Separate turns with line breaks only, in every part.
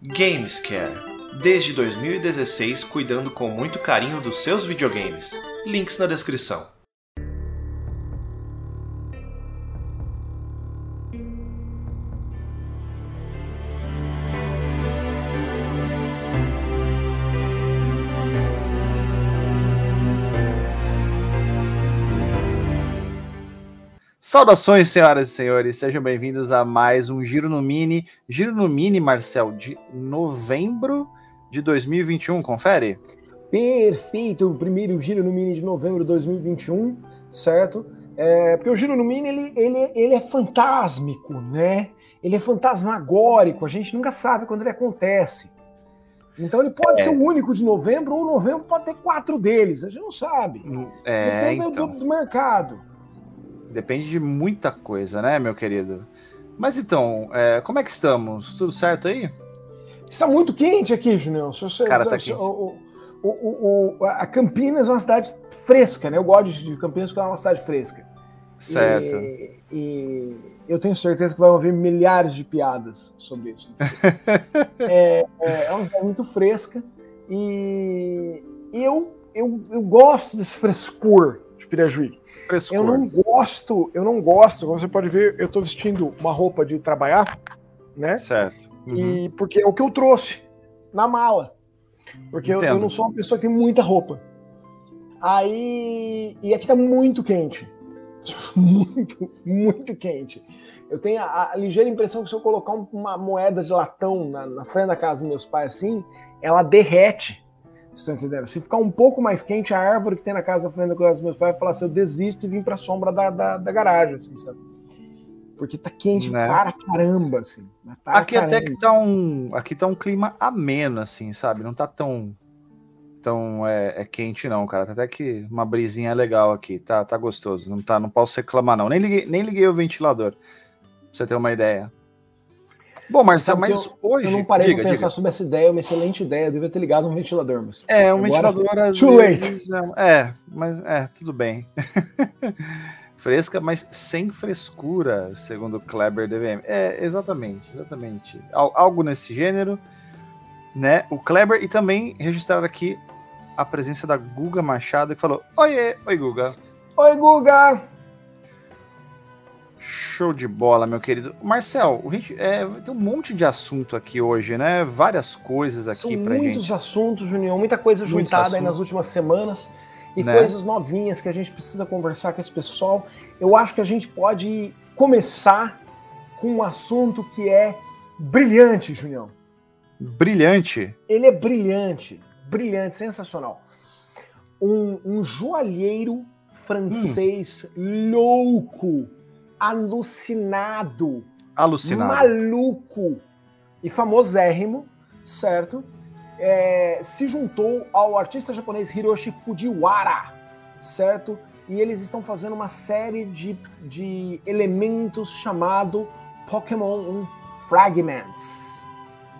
Gamescare. Desde 2016, cuidando com muito carinho dos seus videogames. Links na descrição.
Saudações, senhoras e senhores, sejam bem-vindos a mais um Giro no Mini. Giro no Mini, Marcel, de novembro de 2021, confere?
Perfeito, o primeiro Giro no Mini de novembro de 2021, certo? É, porque o Giro no Mini, ele, ele, ele é fantásmico, né? Ele é fantasmagórico, a gente nunca sabe quando ele acontece. Então ele pode é. ser o único de novembro, ou novembro pode ter quatro deles, a gente não sabe.
É, Depende
então... do, do mercado.
Depende de muita coisa, né, meu querido? Mas então, é, como é que estamos? Tudo certo aí?
Está muito quente aqui, Junião. Se você,
Cara, tá quente.
O, o, o, a Campinas é uma cidade fresca, né? Eu gosto de Campinas porque é uma cidade fresca.
Certo.
E, e eu tenho certeza que vai haver milhares de piadas sobre isso. é, é, é uma cidade muito fresca e eu, eu, eu gosto desse frescor de Pirajuí. Eu não gosto, eu não gosto, como você pode ver, eu estou vestindo uma roupa de trabalhar, né?
Certo.
Uhum. E porque é o que eu trouxe na mala. Porque eu, eu, não sou uma pessoa que tem muita roupa. Aí. E aqui tá muito quente. Muito, muito quente. Eu tenho a, a ligeira impressão que se eu colocar uma moeda de latão na, na frente da casa dos meus pais assim, ela derrete. Você entendendo? Se ficar um pouco mais quente, a árvore que tem na casa frente da casa dos meus pais vai falar assim: eu desisto e vim pra sombra da, da, da garagem, assim, sabe? Porque tá quente né? para caramba, assim.
Para aqui caramba. até que tá um. Aqui tá um clima ameno, assim, sabe? Não tá tão. Tão é, é, quente, não, cara. Tá até que uma brisinha legal aqui. Tá, tá gostoso. Não, tá, não posso reclamar, não. Nem liguei, nem liguei o ventilador. Pra você ter uma ideia. Bom, Marcelo, mas
eu,
hoje.
Eu não parei diga, pra pensar diga. sobre essa ideia, uma excelente ideia. Eu devia ter ligado um ventilador, mas.
É, um ventilador às
too
vezes. Late. É, é, mas é, tudo bem. Fresca, mas sem frescura, segundo o Kleber DVM. É, exatamente, exatamente. Algo nesse gênero, né? O Kleber, e também registrar aqui a presença da Guga Machado, que falou: Oiê, oi, Guga.
Oi, Guga!
Show de bola, meu querido. Marcel, gente, é, tem um monte de assunto aqui hoje, né? Várias coisas aqui
São
pra
muitos gente.
Muitos
assuntos, Junião, muita coisa muitos juntada assuntos. aí nas últimas semanas e né? coisas novinhas que a gente precisa conversar com esse pessoal. Eu acho que a gente pode começar com um assunto que é brilhante, Junião.
Brilhante?
Ele é brilhante, brilhante, sensacional. Um, um joalheiro francês hum. louco, alucinado,
alucinado,
maluco e famosérrimo, certo? é, se juntou ao artista japonês Hiroshi Fujiwara, certo? E eles estão fazendo uma série de, de elementos chamado Pokémon Fragments,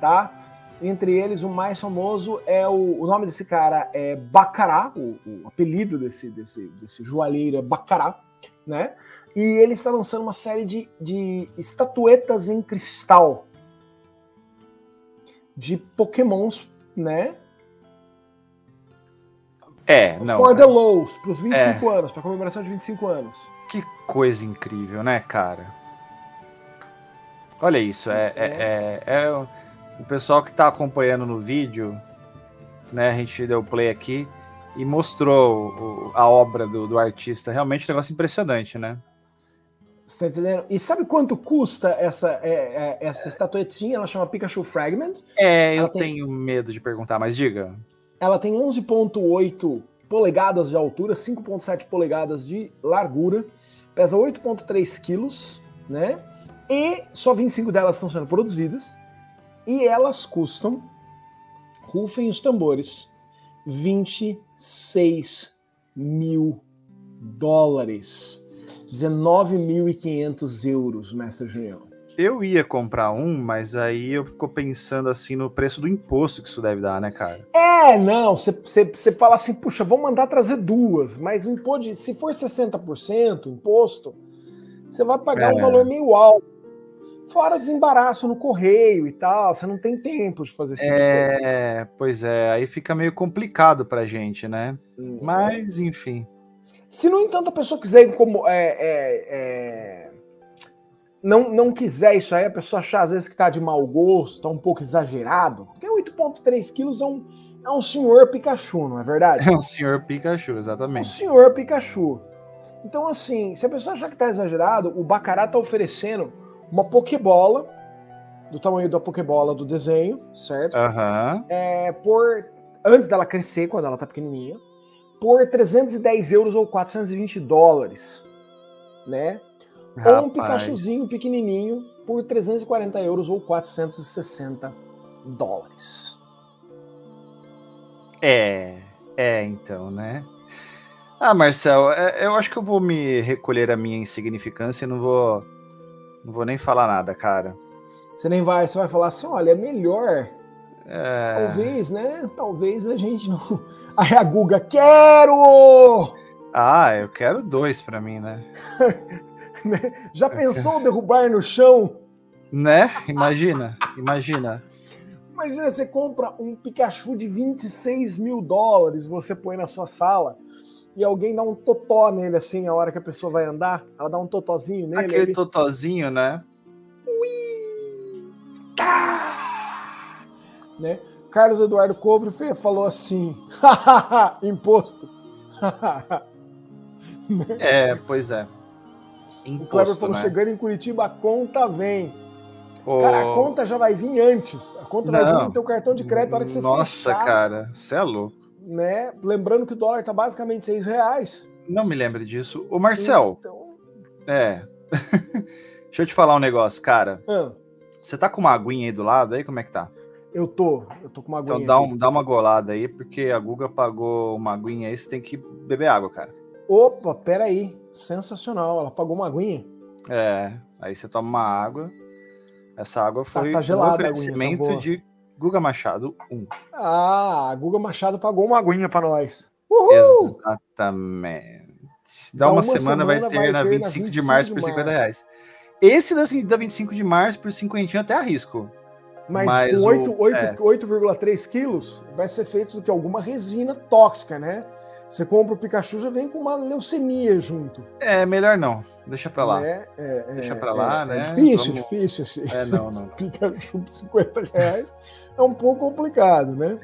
tá? Entre eles, o mais famoso é o, o nome desse cara é Bacará, o, o, apelido desse, desse, desse joalheiro é Bacará, né? E ele está lançando uma série de, de estatuetas em cristal de Pokémons né?
É, não.
For the Lows, para os 25 é. anos, para comemoração de 25 anos.
Que coisa incrível, né, cara? Olha isso, é, é. é, é, é o pessoal que está acompanhando no vídeo, né? A gente deu play aqui e mostrou o, a obra do, do artista. Realmente um negócio impressionante, né?
Você tá entendendo? E sabe quanto custa essa, é, é, essa estatuetinha? Ela chama Pikachu Fragment.
É, ela eu tem... tenho medo de perguntar, mas diga.
Ela tem 11,8 polegadas de altura, 5,7 polegadas de largura, pesa 8,3 quilos, né? E só 25 delas estão sendo produzidas. E elas custam, rufem os tambores, 26 mil dólares. 19.500 euros, mestre Junião.
Eu ia comprar um, mas aí eu fico pensando assim no preço do imposto que isso deve dar, né, cara?
É, não, você fala assim, puxa, vou mandar trazer duas, mas o imposto, se for 60% imposto, você vai pagar é, um valor meio alto. Fora desembaraço no correio e tal, você não tem tempo de fazer isso.
É, pois é, aí fica meio complicado pra gente, né?
Hum.
Mas, enfim.
Se, no entanto, a pessoa quiser como é, é, é, não, não quiser isso aí, a pessoa achar às vezes que tá de mau gosto, tá um pouco exagerado, porque 8,3 quilos é um, é um senhor Pikachu, não é verdade?
É o senhor Pikachu,
Um
exatamente.
senhor Pikachu. Então, assim, se a pessoa achar que tá exagerado, o Bacará tá oferecendo uma Pokébola, do tamanho da Pokébola do desenho, certo?
Aham.
É, por antes dela crescer, quando ela tá pequenininha, por 310 euros ou 420 dólares, né? Ou um
Rapaz.
Pikachuzinho pequenininho por 340 euros ou 460 dólares.
É, é, então, né? Ah, Marcel, é- eu acho que eu vou me recolher a minha insignificância e não vou, não vou nem falar nada, cara.
Você nem vai, você vai falar assim, olha, é melhor,
É,
talvez, né? Talvez a gente não. Aí a Guga, quero!
Ah, eu quero dois pra mim, né?
Já pensou derrubar no chão?
Né? Imagina, imagina.
Imagina, você compra um Pikachu de 26 mil dólares, você põe na sua sala e alguém dá um totó nele assim, a hora que a pessoa vai andar, ela dá um totozinho nele.
Aquele
ele-
totozinho, né?
Né? Carlos Eduardo Cobre falou assim: imposto.
É, pois é.
o Kleber
Imposto,
falou:
né?
chegando em Curitiba, a conta vem.
Ô,
Cara, a conta já vai vir antes. A conta vai vir
Não.
no teu cartão de crédito na hora que você
Nossa,
fechar,
cara, você é louco.
né? Lembrando que o dólar tá basicamente 6 reais.
Não me lembro disso. Ô, Marcel,
Então,
é. Deixa eu te falar um negócio, cara.
ah,
Você tá com uma aguinha aí do lado aí? Como é que tá?
Eu tô, eu tô com uma
Então
aguinha
dá,
aqui.
um, dá uma golada aí, porque a Guga pagou uma aguinha aí, você tem que beber água, cara.
Opa, peraí. Sensacional. Ela pagou uma aguinha.
É, aí você toma uma água. Essa água foi
tá gelada
um
aguinha, tá
oferecimento de Guga Machado 1.
Ah, a Guga Machado pagou uma aguinha pra nós. Uhul!
Exatamente. Dá
Dá
uma,
uma
semana, vai
semana
ter
vai
na
ter
25,
na
de março
25
por
de
50
março.
reais. Esse da, da 25 de março por 50 eu até arrisco.
Mas,
Mas
com
o-
8 8
é.
8,3 quilos vai ser feito do que alguma resina tóxica, né? Você compra o Pikachu já vem com uma leucemia junto.
É, melhor não. Deixa pra lá.
Né? É, é,
Deixa pra lá,
é,
né?
É difícil,
Vamos-
difícil esse,
É, não, não.
Pikachu por 50 reais. É um pouco complicado, né?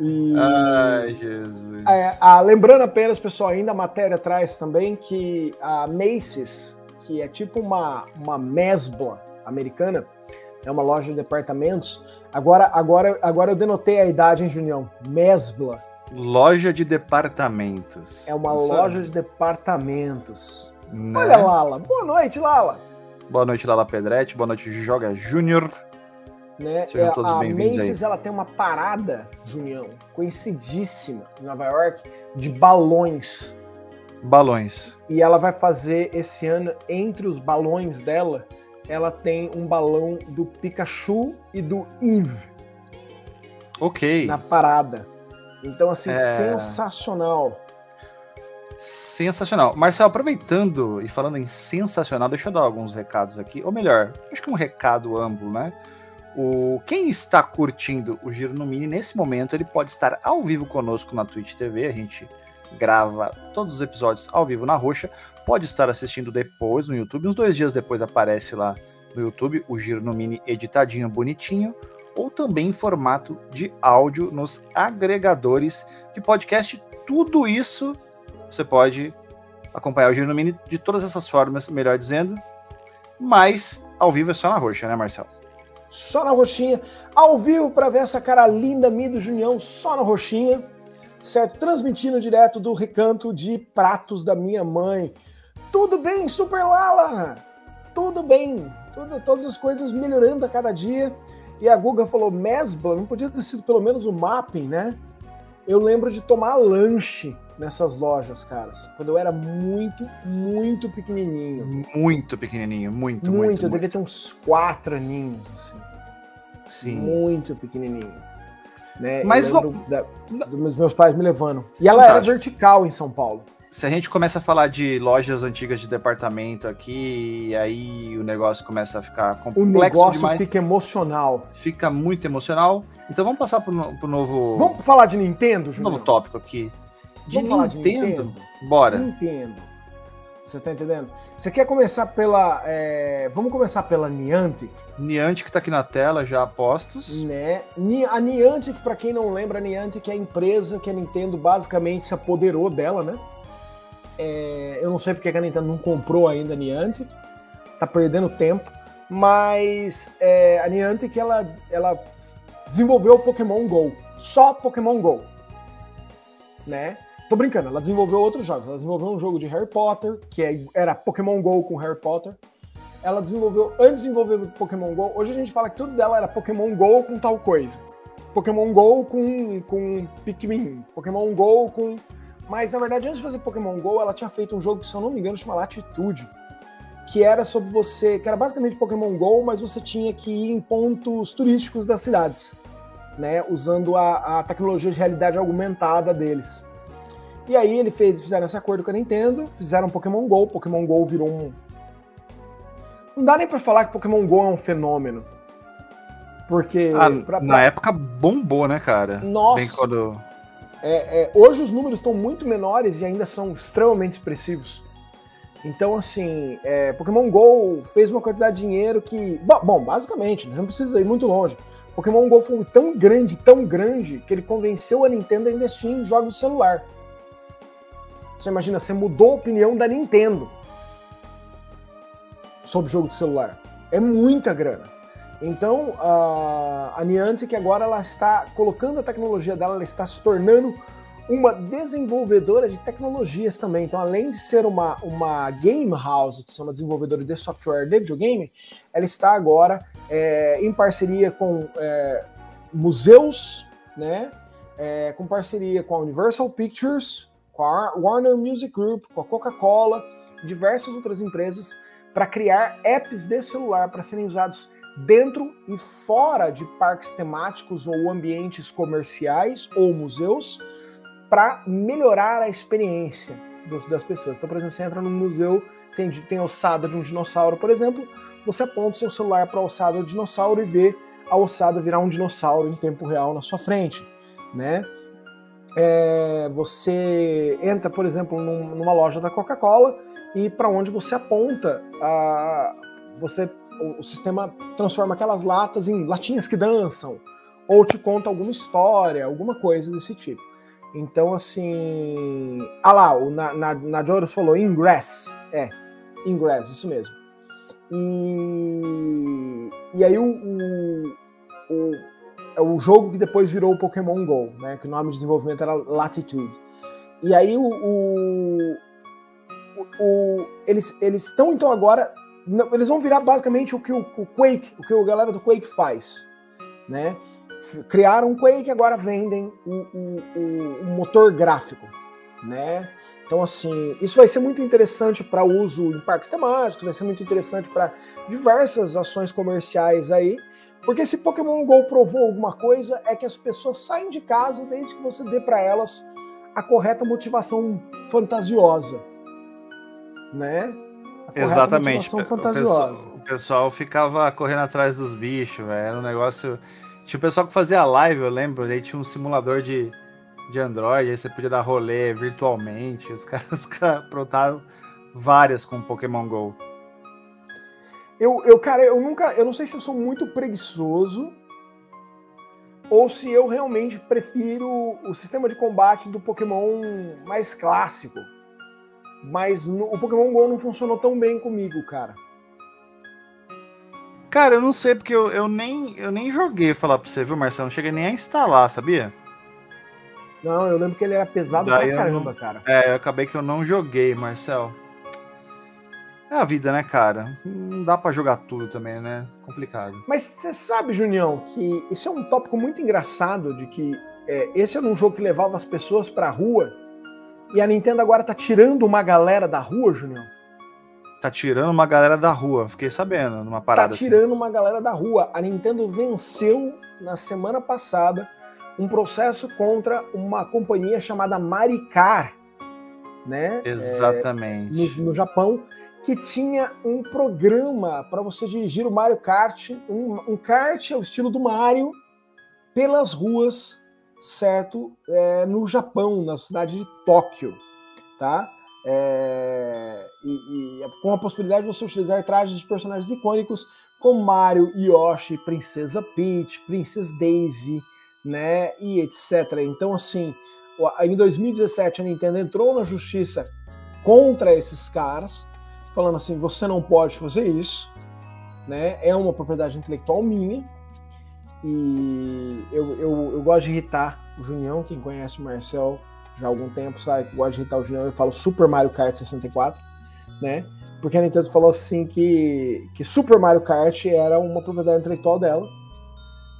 E...
Ai, Jesus.
É, ah, lembrando apenas, pessoal, ainda a matéria traz também que a Macy's, que é tipo uma, uma mesbla americana, é uma loja de departamentos. Agora, agora, agora eu denotei a idade, hein, Junião? Mesbla.
Loja de departamentos.
É uma
Nossa,
loja de departamentos.
né?
Olha, Lala. Boa noite, Lala.
Boa noite, Lala Pedretti. Boa noite, Joga Júnior.
Né?
Sejam
É,
todos
a
bem-vindos
Macy's ela tem uma parada, Junião, conhecidíssima em Nova York, de balões.
Balões.
E ela vai fazer esse ano, entre os balões dela, ela tem um balão do Pikachu e do Eve
Ok.
na parada. Então, assim,
É.
sensacional.
Sensacional. Marcelo, aproveitando e falando em sensacional, deixa eu dar alguns recados aqui. Ou melhor, acho que um recado amplo, né? O, quem está curtindo o Giro no Mini nesse momento, ele pode estar ao vivo conosco na Twitch TV. A gente grava todos os episódios ao vivo na roxa. Pode estar assistindo depois no YouTube. Uns dois dias depois aparece lá no YouTube o Giro no Mini editadinho, bonitinho. Ou também em formato de áudio nos agregadores de podcast. Tudo isso você pode acompanhar o Giro no Mini de todas essas formas, melhor dizendo. Mas ao vivo é só na roxa, né, Marcelo?
Só na roxinha, ao vivo para ver essa cara linda minha do Junião, só na roxinha, certo? Transmitindo direto do recanto de pratos da minha mãe. Tudo bem, Super Lala? Tudo bem. Tudo, todas as coisas melhorando a cada dia. E a Guga falou, Mesbla, não podia ter sido pelo menos o mapping, né? Eu lembro de tomar lanche nessas lojas, caras, quando eu era muito, muito pequenininho.
Muito pequenininho, muito,
Muito,
muito.
eu devia ter uns quatro aninhos, assim.
Sim.
Muito pequenininho. Né?
Mas
lembro da- dos meus pais me levando. E ela era
Fantástico.
vertical em São Paulo.
Se a gente começa a falar de lojas antigas de departamento aqui, aí o negócio começa a ficar complexo
O negócio
demais,
fica emocional.
fica muito emocional. Então vamos passar pro, no- pro novo,
Vamos falar de Nintendo, Júnior?
novo tópico aqui. De Nintendo?
de Nintendo?
Bora.
Nintendo. Você tá entendendo? Você quer começar pela. é, Vamos começar pela Niantic,
Niantic tá aqui na tela, já apostos.
né? A Niantic, pra quem não lembra, a Niantic é a empresa que a Nintendo basicamente se apoderou dela, né? É, Eu não sei porque que a Nintendo não comprou ainda a Niantic, tá perdendo tempo, mas é, a Niantic ela, ela desenvolveu o Pokémon Go, só Pokémon Go, né? Tô brincando, ela desenvolveu outros jogos. Ela desenvolveu um jogo de Harry Potter, que é- era Pokémon Go com Harry Potter. Ela desenvolveu, antes de desenvolver o Pokémon Go, hoje a gente fala que tudo dela era Pokémon Go com tal coisa. Pokémon Go com, com Pikmin, Pokémon Go com. Mas na verdade, antes de fazer Pokémon Go, ela tinha feito um jogo que, se eu não me engano, chama Latitude. Que era sobre você. que era basicamente Pokémon Go, mas você tinha que ir em pontos turísticos das cidades. Né, usando a, a tecnologia de realidade aumentada deles. E aí ele fez, fizeram esse acordo com a Nintendo, fizeram Pokémon Go, Pokémon Go virou um. Não dá nem pra falar que Pokémon Go é um fenômeno. Porque.
Ah,
pra-
Na
pra-
época bombou, né, cara? Bem
Nossa!
quando...
É, é, hoje os números estão muito menores e ainda são extremamente expressivos. Então, assim, é, Pokémon GO fez uma quantidade de dinheiro que. Bom, basicamente, não precisa ir muito longe. Pokémon GO foi tão grande, tão grande, que ele convenceu a Nintendo a investir em jogos de celular. Você imagina, você mudou a opinião da Nintendo sobre jogo de celular. É muita grana. Então, a, Niantic agora ela está colocando a tecnologia dela, ela está se tornando uma desenvolvedora de tecnologias também. Então, além de ser uma, uma game house, ser uma desenvolvedora de software de videogame, ela está agora é, em parceria com é, museus, né? É, com parceria com a Universal Pictures, com a Warner Music Group, com a Coca-Cola, diversas outras empresas, para criar apps de celular para serem usados dentro e fora de parques temáticos ou ambientes comerciais ou museus para melhorar a experiência dos, das pessoas. Então, por exemplo, você entra num museu, tem, tem ossada de um dinossauro, por exemplo, você aponta o seu celular para a ossada do dinossauro e vê a ossada virar um dinossauro em tempo real na sua frente, né? É, você entra, por exemplo, num, numa loja da Coca-Cola e para onde você aponta, a, você o, o sistema transforma aquelas latas em latinhas que dançam, ou te conta alguma história, alguma coisa desse tipo. Então, assim. Ah lá, o Na, Na, Najoros falou Ingress. É, Ingress, isso mesmo. E, e aí o, o, o, é o jogo que depois virou o Pokémon GO, né? Que o nome de desenvolvimento era Latitude. E aí o, o, o eles estão então agora não, eles vão virar basicamente o que o, o, Quake, o que a galera do Quake faz, né? Criaram um Quake, agora vendem o, o, o, motor gráfico, né? Então, assim, isso vai ser muito interessante para uso em parques temáticos, vai ser muito interessante para diversas ações comerciais aí, porque se Pokémon GO provou alguma coisa, é que as pessoas saem de casa desde que você dê para elas a correta motivação fantasiosa, né?
Exatamente.
O pessoal,
o pessoal, ficava correndo atrás dos bichos, véio. era um negócio. Tinha o pessoal que fazia live, eu lembro, aí tinha um simulador de, de Android, aí você podia dar rolê virtualmente. Os caras, os caras aprontaram várias com Pokémon GO.
Eu, eu, cara, eu nunca. Eu não sei se eu sou muito preguiçoso ou se eu realmente prefiro o sistema de combate do Pokémon mais clássico. Mas no, o Pokémon GO não funcionou tão bem comigo, cara.
Cara, eu não sei, porque eu, eu, nem, eu nem joguei, falar pra você, viu, Marcelo? Não cheguei nem a instalar, sabia?
Não, eu lembro que ele era pesado
Daí
pra caramba,
não...
cara.
É, eu acabei que eu não joguei, Marcel. É a vida, né, cara? Não dá para jogar tudo também, né? Complicado.
Mas você sabe, Junião, que isso é um tópico muito engraçado de que é, esse era um jogo que levava as pessoas pra rua e a Nintendo agora tá tirando uma galera da rua, Junião.
Tá tirando uma galera da rua, fiquei sabendo, numa parada
Tá tirando assim. uma galera da rua. A Nintendo venceu na semana passada um processo contra uma companhia chamada Maricar, né?
Exatamente.
É, no, no, Japão, que tinha um programa para você dirigir o Mario Kart, um, um kart ao estilo do Mario, pelas ruas, certo? É, no Japão, na cidade de Tóquio, tá? É, e, e, com a possibilidade de você utilizar trajes de personagens icônicos como Mario, Yoshi, Princesa Peach, Princess Daisy, né, e etc. Então, assim, em 2017 a Nintendo entrou na justiça contra esses caras, falando assim, você não pode fazer isso, né, é uma propriedade intelectual minha, e eu, eu, eu gosto de irritar o Junião, quem conhece o Marcel já há algum tempo sabe que gosta de irritar o Junião, eu falo Super Mario Kart 64, né, porque a Nintendo falou assim que, que Super Mario Kart era uma propriedade intelectual dela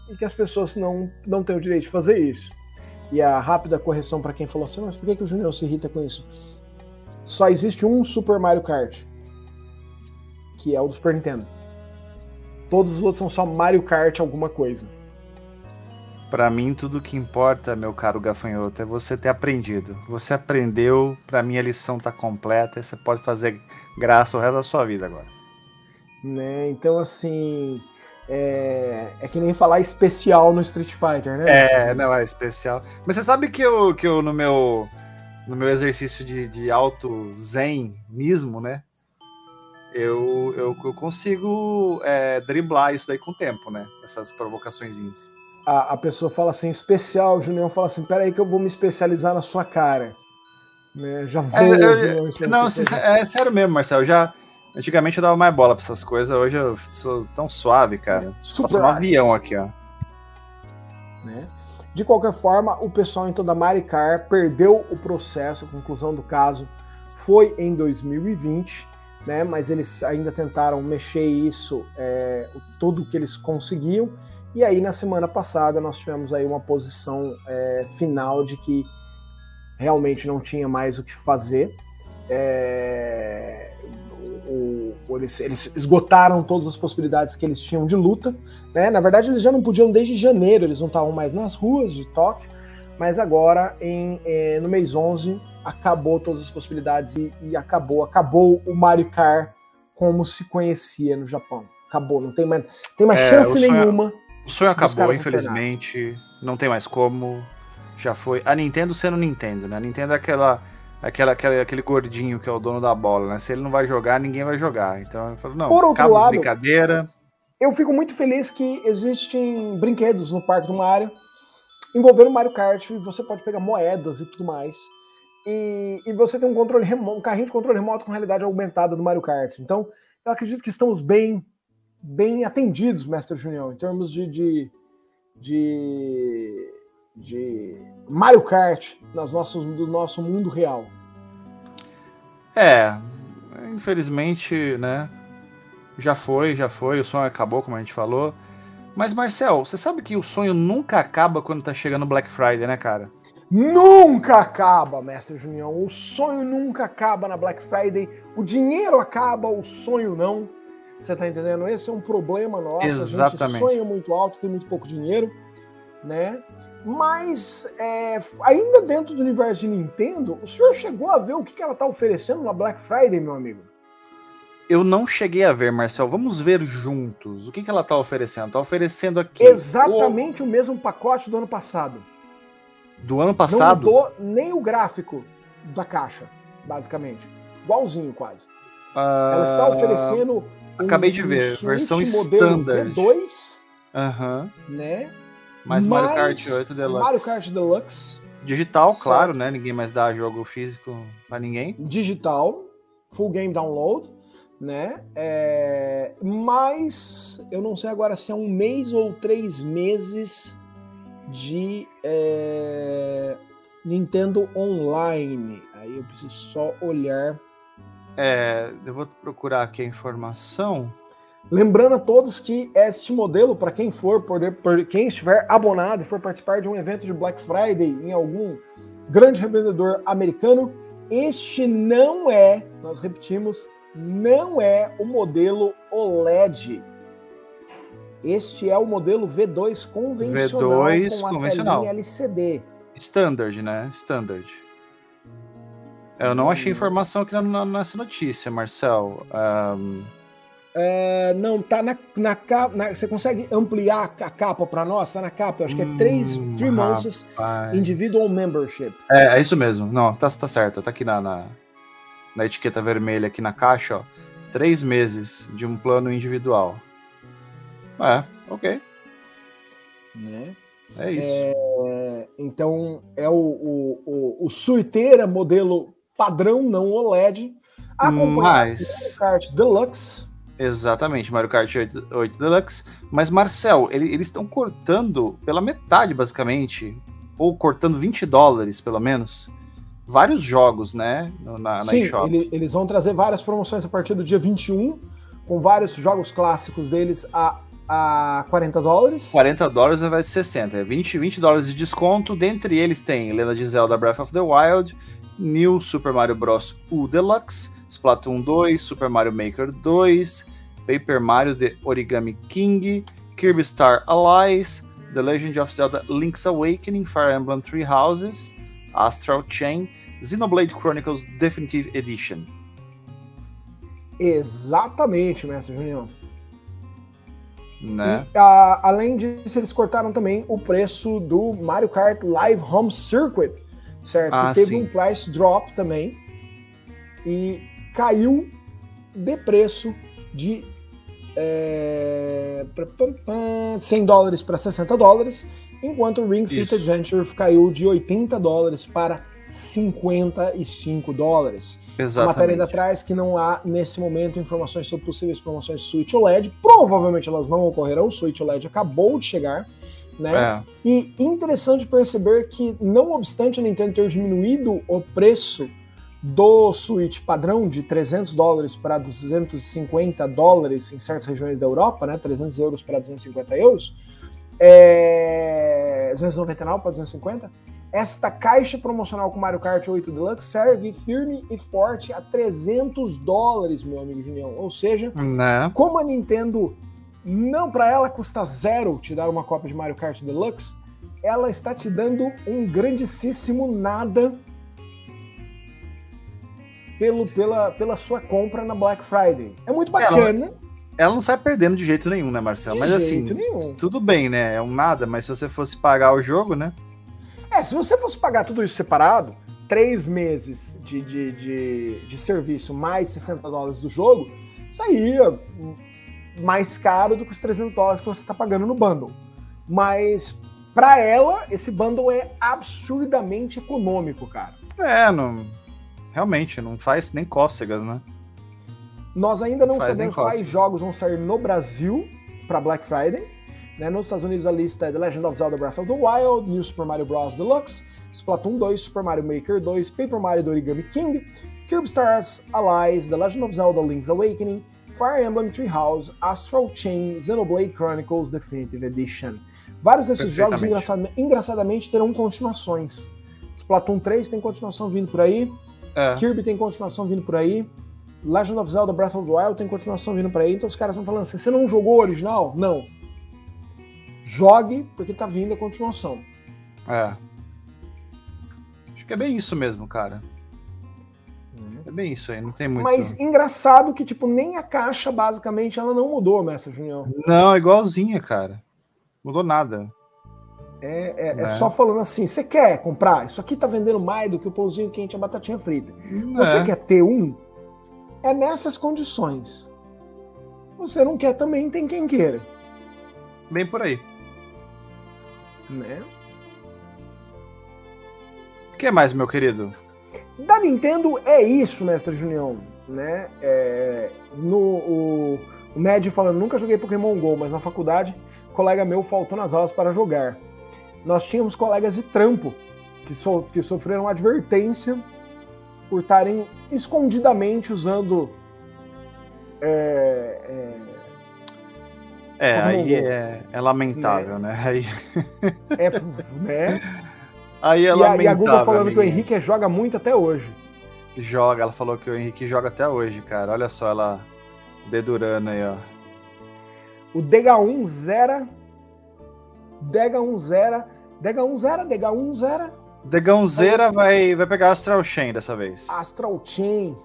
e que as pessoas não, não têm o direito de fazer isso. E a rápida correção para quem falou assim, mas por que, que o Junior se irrita com isso? Só existe um Super Mario Kart, que é o do Super Nintendo. Todos os outros são só Mario Kart alguma coisa.
Para mim, tudo que importa, meu caro gafanhoto, é você ter aprendido. Você aprendeu, para mim a lição tá completa, e você pode fazer graça o resto da sua vida agora.
Né? Então, assim, é, é que nem falar especial no Street Fighter, né?
É, não, é especial. Mas você sabe que eu, que eu no meu no meu exercício de, de auto zenismo, né? Eu, eu, eu consigo é, driblar isso daí com o tempo, né? Essas provocações
a, a pessoa fala assim, especial, o Julião fala assim, peraí que eu vou me especializar na sua cara. Né? Já vou. É,
eu, não, é sério mesmo, Marcelo. Já, antigamente eu dava mais bola pra essas coisas, hoje eu sou tão suave, cara. Super um avião aqui, ó.
Né? De qualquer forma, o pessoal então da Maricar perdeu o processo, a conclusão do caso foi em 2020, né? Mas eles ainda tentaram mexer isso, é, tudo que eles conseguiam e aí, na semana passada, nós tivemos aí uma posição é, final de que realmente não tinha mais o que fazer. É, o, o, eles, eles, esgotaram todas as possibilidades que eles tinham de luta. Né? Na verdade, eles já não podiam desde janeiro, eles não estavam mais nas ruas de Tóquio, mas agora, em, é, no mês 11, acabou todas as possibilidades e, e acabou, acabou o Mario Kart como se conhecia no Japão. Acabou, não tem mais, tem mais é, chance nenhuma.
O sonho acabou, infelizmente. Não tem mais como. Já foi. A Nintendo sendo Nintendo, né? A Nintendo é aquela, aquela, aquela, aquele gordinho que é o dono da bola, né? Se ele não vai jogar, ninguém vai jogar. Então eu falo, não,
Por outro lado,
brincadeira.
Eu fico muito feliz que existem brinquedos no parque do Mario envolvendo o Mario Kart. Você pode pegar moedas e tudo mais. E, e você tem um controle remoto, um carrinho de controle remoto com realidade aumentada do Mario Kart. Então, eu acredito que estamos bem bem atendidos, mestre Junião, em termos de, de, de, de Mario Kart nas nossas, do nosso mundo real.
É, infelizmente, né? Já foi, já foi, o sonho acabou, como a gente falou. Mas, Marcel, você sabe que o sonho nunca acaba quando tá chegando Black Friday, né, cara?
Nunca acaba, mestre Junião. O sonho nunca acaba na Black Friday. O dinheiro acaba, o sonho não. Você tá entendendo? Esse é um problema nosso. Exatamente. A gente sonha muito alto, tem muito pouco dinheiro, né? Mas é, ainda dentro do universo de Nintendo, o senhor chegou a ver o que, ela tá oferecendo na Black Friday, meu amigo?
Eu não cheguei a ver, Marcel. Vamos ver juntos. O que, que ela tá oferecendo? Tá oferecendo aqui.
Exatamente o... o mesmo pacote do ano passado.
Do ano passado?
Não mudou nem o gráfico da caixa, basicamente. Igualzinho quase. Uh... Ela está oferecendo
Acabei de ver, versão standard.
2,
Aham.
Uhum. Né?
Mais Mario Kart 8 Deluxe.
Mario Kart Deluxe.
Digital, certo. claro, né? Ninguém mais dá jogo físico pra ninguém.
Digital, full game download, né? É... Mas eu não sei agora se é um mês ou três meses de é... Nintendo Online. Aí eu preciso só olhar
é, eu vou procurar aqui a informação.
Lembrando a todos que este modelo, para quem for, por, por, quem estiver abonado e for participar de um evento de Black Friday em algum grande revendedor americano, este não é, nós repetimos, não é o modelo OLED. Este é o modelo V2 convencional
V2 com a convencional.
LCD.
Standard, né? Standard. Eu não achei informação aqui na, nessa notícia, Marcel. Um...
É, não, tá na, na capa. Você consegue ampliar a capa para nós? Tá na capa, eu acho que é 3 hum, months Individual Membership.
É, é isso mesmo. Não, tá, tá certo. Tá aqui na, na, na etiqueta vermelha, aqui na caixa, ó. Três meses de um plano individual. É, ok.
Né?
É isso.
É, então, é o, o, o, o Suiteira modelo padrão, não OLED.
Acompanhado Mas...
Mario Kart Deluxe.
Exatamente, Mario Kart 8, 8 Deluxe. Mas, Marcel, ele, eles estão cortando pela metade, basicamente, ou cortando 20 dólares, pelo menos, vários jogos, né, na, na
Sim, ele, eles vão trazer várias promoções a partir do dia 21, com vários jogos clássicos deles a, a 40 dólares.
40 dólares vai ser 60, é 20, 20 dólares de desconto. Dentre eles tem Lenda de Zelda Breath of the Wild, New Super Mario Bros. U Deluxe, Splatoon 2, Super Mario Maker 2, Paper Mario The Origami King, Kirby Star Allies, The Legend of Zelda Link's Awakening, Fire Emblem Three Houses, Astral Chain, Xenoblade Chronicles Definitive Edition.
Exatamente, mestre Junião.
Né?
E, a, além disso, eles cortaram também o preço do Mario Kart Live Home Circuit, certo?
Ah,
teve
sim.
um price drop também. E caiu de preço de é, 100 dólares para 60 dólares, enquanto o Ring Fit
Isso.
Adventure caiu de 80 dólares para 55 dólares. A
Exatamente.
matéria ainda traz que não há, nesse momento, informações sobre possíveis promoções de Switch OLED. Provavelmente elas não ocorrerão, o Switch OLED acabou de chegar. Né?
É.
E interessante perceber que, não obstante a Nintendo ter diminuído o preço do Switch padrão de 300 dólares para 250 dólares em certas regiões da Europa, né? 300 euros para 250 euros, é... 299 para 250, esta caixa promocional com Mario Kart 8 Deluxe serve firme e forte a 300 dólares, meu amigo Julião. Ou seja,
Né?
como a Nintendo não para ela custa zero te dar uma cópia de Mario Kart Deluxe, ela está te dando um grandíssimo nada pelo, pela, pela sua compra na Black Friday. É muito bacana.
Ela não sai perdendo de jeito nenhum, né, Marcelo?
De
Mas assim,
jeito nenhum.
tudo bem, né? É um nada, mas se você fosse pagar o jogo, né?
É, se você fosse pagar tudo isso separado, três meses de, de, de, de serviço mais 60 dólares do jogo, saía mais caro do que os 300 dólares que você está pagando no bundle. Mas para ela, esse bundle é absurdamente econômico, cara.
É, não. Realmente, não faz nem cócegas, né?
Nós ainda não
Faz
sabemos quais jogos vão sair no Brasil para Black Friday. Né? Nos Estados Unidos a lista é The Legend of Zelda Breath of the Wild, New Super Mario Bros. Deluxe, Splatoon 2, Super Mario Maker 2, Paper Mario The Origami King, Kirby Stars Allies, The Legend of Zelda Link's Awakening, Fire Emblem Three House, Astral Chain, Xenoblade Chronicles Definitive Edition. Vários desses jogos, engraçad- engraçadamente, terão continuações. Splatoon 3 tem continuação vindo por aí,
É.
Kirby tem continuação vindo por aí. Legend of Zelda Breath of the Wild tem continuação vindo por aí. Então os caras estão falando assim: você não jogou o original? Não. Jogue, porque tá vindo a continuação.
É. Acho que é bem isso mesmo, cara. É bem isso aí, não tem muito.
Mas engraçado que, tipo, nem a caixa, basicamente, ela não mudou, Mestre Junior.
Não, é igualzinha, cara. Mudou nada.
É, é- é
É.
só falando assim: você quer comprar? Isso aqui tá vendendo mais do que o pãozinho quente e a batatinha frita. Você
É.
quer ter um? É nessas condições. Você não quer também, tem quem queira.
Bem por aí.
Né?
O que mais, meu querido?
Da Nintendo é isso, mestre Junião, né? É, no, o, o Ned falando, nunca joguei Pokémon GO, mas na faculdade, colega meu faltou nas aulas para jogar. Nós tínhamos colegas de trampo que, so- que sofreram advertência por estarem escondidamente usando é,
É,
Pokémon
aí é, é lamentável, né? Aí,
é, é, né?
aí é
e, a,
lamentável.
e a Google falando que o. Henrique joga muito até hoje.
Joga, ela falou que o Henrique joga até hoje, cara. Olha só ela dedurando aí, ó.
O DH1 zera. DH1 zera. DH1 zera, DH1 zera.
Degãozeira vai, vai pegar Astral Chain dessa vez.
Astral Chain.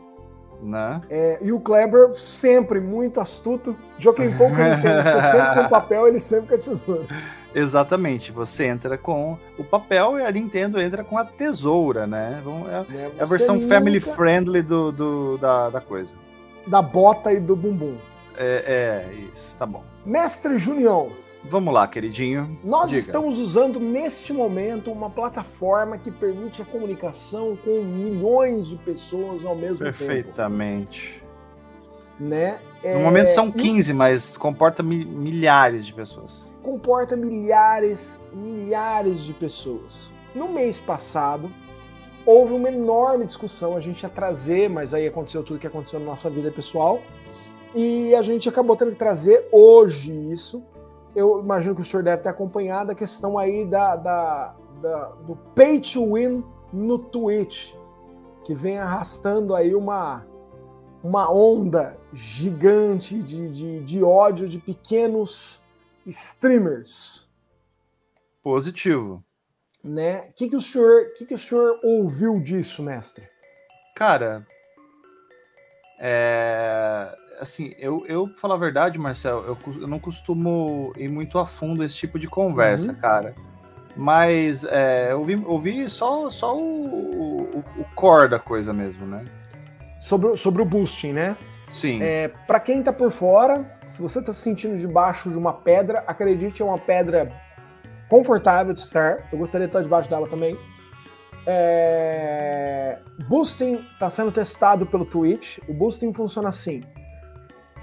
Né?
É, e o Kleber, sempre muito astuto. Joaquim Pouco, você sempre com papel, ele sempre com a tesoura.
Exatamente, você entra com o papel e a Nintendo entra com a tesoura, né? É, é, é a versão nunca... family friendly do, do, da, da coisa.
Da bota e do bumbum.
É, é isso, tá bom.
Mestre Junião.
Vamos lá, queridinho.
Nós Diga. estamos usando neste momento uma plataforma que permite a comunicação com milhões de pessoas ao mesmo
Perfeitamente.
tempo. Perfeitamente. Né?
No é... momento são 15, mas comporta milhares de pessoas.
Comporta milhares, milhares de pessoas. No mês passado, houve uma enorme discussão. A gente ia trazer, mas aí aconteceu tudo que aconteceu na nossa vida pessoal. E a gente acabou tendo que trazer hoje isso eu imagino que o senhor deve ter acompanhado a questão aí da, da, da, do pay to win no Twitch, que vem arrastando aí uma, uma onda gigante de, de, de ódio de pequenos streamers.
Positivo.
Né? O que, que, o senhor, que, que o senhor ouviu disso, mestre?
Cara, é assim, eu, eu pra falar a verdade, Marcel, eu, eu não costumo ir muito a fundo esse tipo de conversa, uhum. cara. Mas é, eu, vi, eu vi só, só o, o, o, core da coisa mesmo, né?
Sobre, sobre o boosting, né?
Sim.
É, para quem tá por fora, se você tá se sentindo debaixo de uma pedra, acredite, é uma pedra confortável de estar. Eu gostaria de estar debaixo dela também. É... Boosting está sendo testado pelo Twitch. O boosting funciona assim: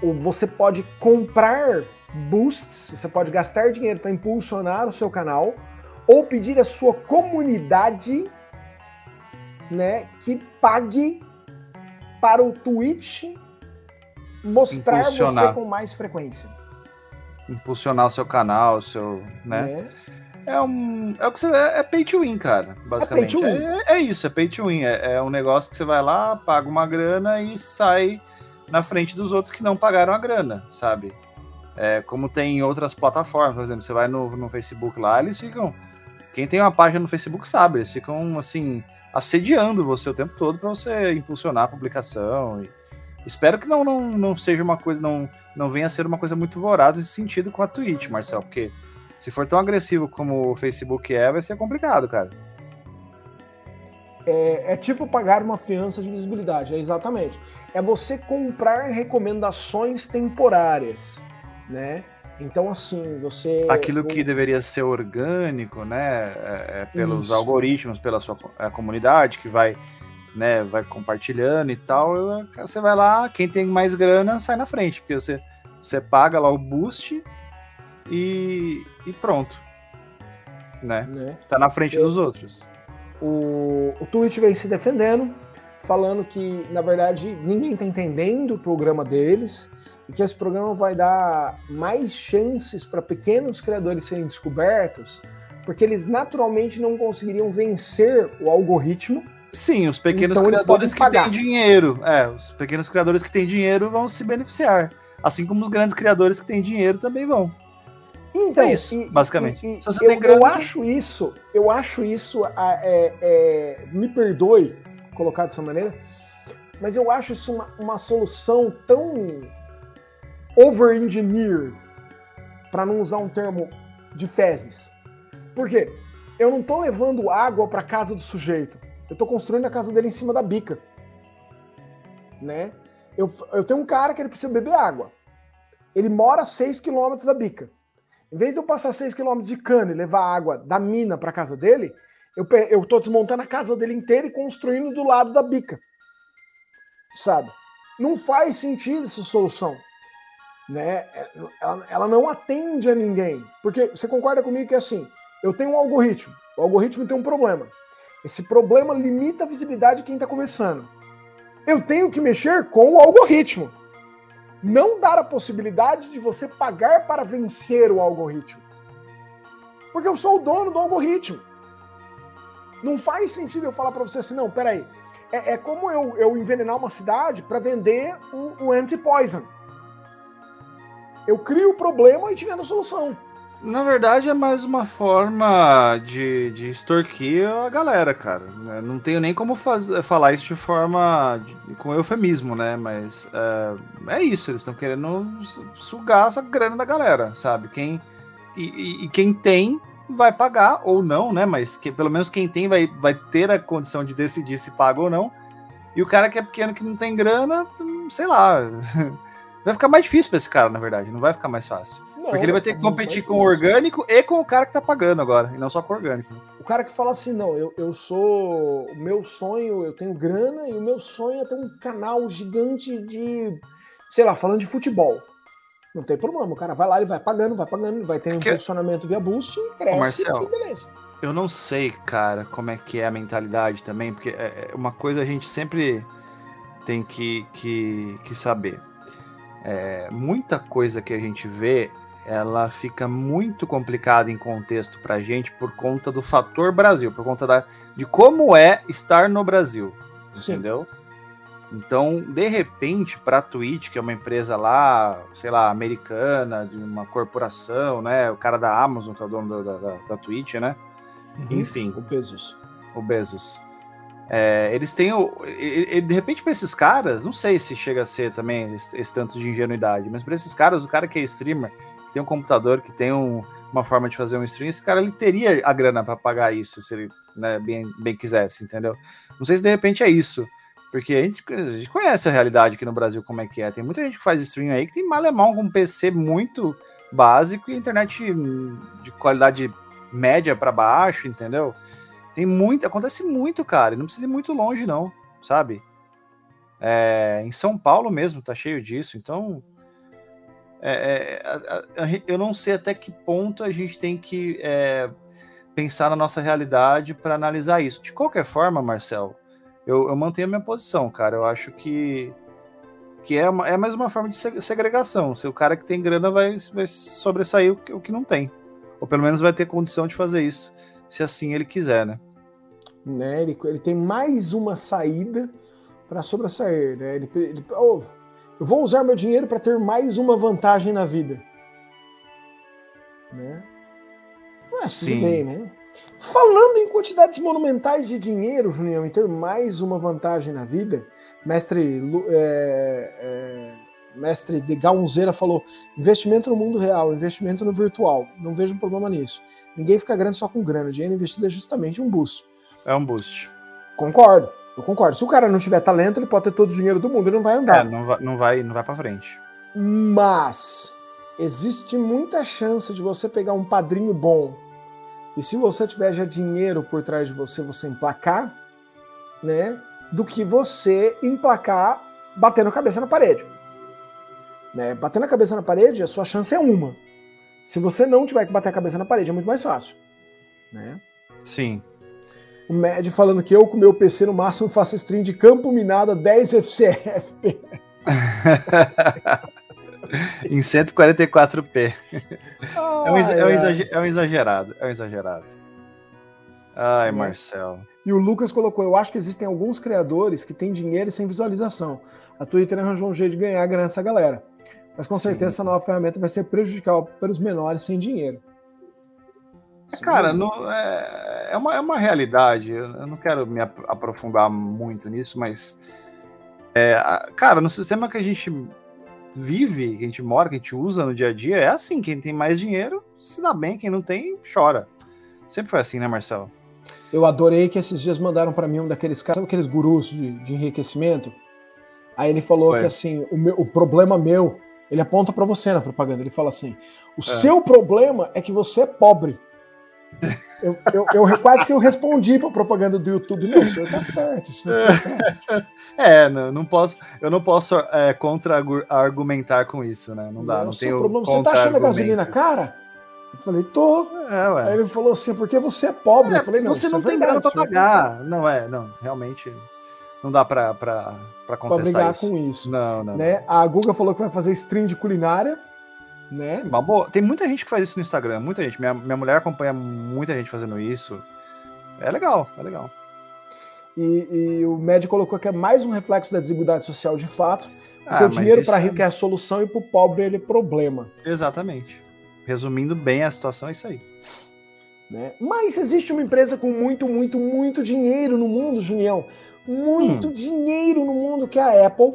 você pode comprar boosts, você pode gastar dinheiro para impulsionar o seu canal ou pedir à sua comunidade, né, que pague para o Twitch mostrar você com mais frequência.
Impulsionar o seu canal, o seu, né? É. é um, é o que você é, é pay to win, cara. Basicamente é, é, é isso, é pay to win. É, é um negócio que você vai lá, paga uma grana e sai na frente dos outros que não pagaram a grana, sabe? É, como tem em outras plataformas, por exemplo, você vai no, no Facebook lá, eles ficam. Quem tem uma página no Facebook sabe, eles ficam assim, assediando você o tempo todo para você impulsionar a publicação. E espero que não, não, não seja uma coisa, não, não venha a ser uma coisa muito voraz nesse sentido com a Twitch, Marcel, porque se for tão agressivo como o Facebook é, vai ser complicado, cara.
É, é tipo pagar uma fiança de visibilidade, é exatamente é você comprar recomendações temporárias, né? Então, assim, você.
Aquilo que deveria ser orgânico, né? É, é pelos Isso. algoritmos, pela sua é, comunidade, que vai, né, vai compartilhando e tal. Você vai lá, quem tem mais grana sai na frente, porque você, você paga lá o boost e, e pronto. Né? né? Tá na frente dos outros.
O, o Twitch vem se defendendo, falando que, na verdade, ninguém está entendendo o programa deles e que esse programa vai dar mais chances para pequenos criadores serem descobertos, porque eles naturalmente não conseguiriam vencer o algoritmo.
Sim, os pequenos então criadores que têm dinheiro, é, os pequenos criadores que têm dinheiro vão se beneficiar, assim como os grandes criadores que têm dinheiro também vão.
Então, é isso, e,
basicamente.
E, e, eu, grana, eu acho isso, eu acho isso, é, é, me perdoe, colocar dessa maneira, mas eu acho isso uma, uma solução tão over-engineered, para não usar um termo de fezes. Por quê? Eu não estou levando água para casa do sujeito. Eu estou construindo a casa dele em cima da bica. Né? Eu, eu tenho um cara que ele precisa beber água. Ele mora a 6 km da bica. Em vez de eu passar 6 km de cano e levar água da mina para casa dele, eu, eu tô desmontando a casa dele inteira e construindo do lado da bica. Sabe? Não faz sentido essa solução. Né? É, ela, ela não atende a ninguém. Porque você concorda comigo que assim, eu tenho um algoritmo. O algoritmo tem um problema. Esse problema limita a visibilidade de quem está começando. Eu tenho que mexer com o algoritmo. Não dar a possibilidade de você pagar para vencer o algoritmo. Porque eu sou o dono do algoritmo. Não faz sentido eu falar para você assim, não, peraí. É, é como eu, eu envenenar uma cidade para vender o, o anti-poison. Eu crio o problema e te vendo a solução.
Na verdade, é mais uma forma de, de extorquir a galera, cara. né? Não tenho nem como faz, falar isso de forma de- com eufemismo, né? Mas é, é isso, eles estão querendo su- sugar essa grana da galera, sabe? Quem, e, e- e quem tem vai pagar ou não, né? Mas que, pelo menos quem tem vai, vai ter a condição de decidir se paga ou não. E o cara que é pequeno que não tem grana, sei lá. Vai ficar mais difícil pra esse cara, na verdade. Não vai ficar mais fácil.
Não,
Porque ele vai ter que competir com o orgânico e com o cara que tá pagando agora, e não só com o orgânico.
O cara que fala assim, não, eu, eu sou. O meu sonho, eu tenho grana e o meu sonho é ter um canal gigante de. Sei lá, falando de futebol. Não tem problema, o cara vai lá, ele vai pagando, vai pagando, vai ter um
que-
impulsionamento via boost, cresce
Marcel,
e beleza.
Eu não sei, cara, como é que é a mentalidade também, porque é é uma coisa a gente sempre tem que, que, que saber. É, muita coisa que a gente vê, ela fica muito complicada em contexto pra gente por conta do fator Brasil, por conta da, de como é estar no Brasil,
Sim.
entendeu? Então, de repente, para a Twitch, que é uma empresa lá, sei lá, americana, de uma corporação, né? O cara da Amazon, que é o dono da, da, da Twitch, né? Enfim,
O Bezos.
o Bezos. É, eles têm o. e- e- de repente, para esses caras, não sei se chega a ser também esse, esse tanto de ingenuidade, mas para esses caras, o cara que é streamer, que tem um computador, que tem um- uma forma de fazer um stream, esse cara ele teria a grana para pagar isso, se ele né, bem, bem quisesse, entendeu? Não sei se de repente é isso. Porque a gente, a gente conhece a realidade aqui no Brasil, como é que é. Tem muita gente que faz stream aí que tem malemão com um PC muito básico e internet de qualidade média para baixo, entendeu? Tem muito, acontece muito, cara. Não precisa ir muito longe, não, sabe? É, em São Paulo mesmo tá cheio disso, então. é, é, eu não sei até que ponto a gente tem que é, pensar na nossa realidade para analisar isso. De qualquer forma, Marcel, eu, eu mantenho a minha posição, cara. Eu acho que, que é, uma- é mais uma forma de se- segregação. Se o cara que tem grana vai, vai sobressair o que, o que não tem. Ou pelo menos vai ter condição de fazer isso, se assim ele quiser, né?
Né? Ele, ele tem mais uma saída para sobressair. Né? Ele, ele, oh, eu vou usar meu dinheiro para ter mais uma vantagem na vida. Né? Mas
Sim.
tudo bem, né? Falando em quantidades monumentais de dinheiro, Junião, em ter mais uma vantagem na vida, mestre, é, é, mestre de Gaunzeira falou: investimento no mundo real, investimento no virtual. Não vejo um problema nisso. Ninguém fica grande só com grana. O dinheiro investido é justamente um boost.
É um boost.
Concordo, eu concordo. Se o cara não tiver talento, ele pode ter todo o dinheiro do mundo, ele não vai
É,
andar.
não vai, não vai, não vai para frente.
Mas existe muita chance de você pegar um padrinho bom e se você tiver já dinheiro por trás de você, você emplacar, né? Do que você emplacar batendo a cabeça na parede. Né? Batendo a cabeça na parede, a sua chance é uma. Se você não tiver que bater a cabeça na parede, é muito mais fácil. Né?
Sim.
O Med falando que eu com meu PC no máximo faço stream de campo minado a 10 FCF.
em 144p. É um, é um é um exagerado. É um exagerado. Ai,
É.
Marcel.
E o Lucas colocou: Eu acho que existem alguns criadores que têm dinheiro e sem visualização. A Twitter arranjou um jeito de ganhar grana essa galera. Mas com
Sim.
certeza essa nova ferramenta vai ser prejudicial para os menores sem dinheiro. Sem
Cara, não, é, é, uma, é uma realidade. Eu não quero me ap- aprofundar muito nisso, mas. é, cara, no sistema que a gente vive, que a gente mora, que a gente usa no dia a dia, é assim: quem tem mais dinheiro se dá bem, quem não tem, chora. Sempre foi assim, né, Marcelo?
Eu adorei que esses dias mandaram para mim um daqueles caras, sabe aqueles gurus de, de enriquecimento? Aí ele falou
Ué.
que assim, o, meu, o problema meu, ele aponta para você na propaganda, ele fala assim: o
É.
seu problema é que você é pobre. Eu, eu, eu quase que eu respondi para propaganda do YouTube, não, o senhor tá certo. Senhor tá certo.
É, não, não posso, eu não posso é, contra-argumentar com isso, né? Não dá, não,
o seu
tenho
problema, você tá achando a gasolina cara? Eu falei, tô.
É,
Aí ele falou assim, porque você é pobre.
É,
eu falei, não,
você
isso
não
é
tem grana
tá certo.
pagar. Não é, não, realmente não dá pra Pra contestar
brigar
isso.
com isso.
Não, não.
Né? A Guga falou que vai fazer stream de culinária, né?
Uma boa. Tem muita gente que faz isso no Instagram, muita gente. Minha, minha mulher acompanha muita gente fazendo isso. É legal, é legal.
E, e o médico colocou que é mais um reflexo da desigualdade social de fato, porque
Ah,
o dinheiro para
é-
rico é a solução e para o pobre ele é problema.
Exatamente. resumindo bem a situação, é isso aí.
Né? Mas existe uma empresa com muito, muito, muito dinheiro no mundo, Junião. Muito hum. dinheiro no mundo, que é a Apple.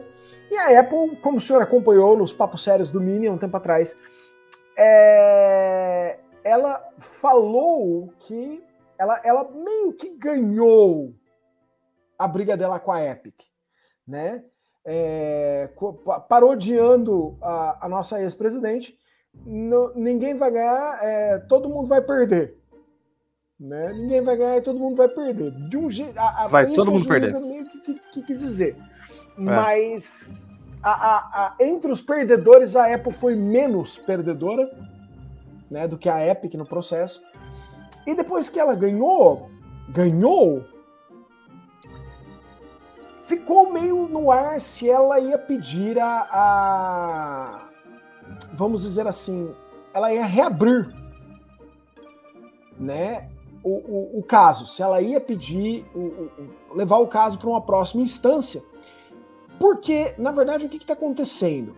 E a Apple, como o senhor acompanhou nos papos sérios do Mini um tempo atrás, é... ela falou que ela, ela meio que ganhou a briga dela com a Epic, né? É, parodiando a, a nossa ex-presidente, ninguém vai ganhar, é, todo mundo vai perder. Né? Ninguém vai ganhar e todo mundo vai perder. De um jeito,
vai todo mundo perder.
Que, que, que, quis dizer. É. Mas a, entre os perdedores, a Apple foi menos perdedora né, do que a Epic no processo. E depois que ela ganhou, ganhou, ficou meio no ar se ela ia pedir a, a vamos dizer assim, ela ia reabrir, né? O, o, o caso, se ela ia pedir, o levar o caso para uma próxima instância, porque na verdade o que está acontecendo?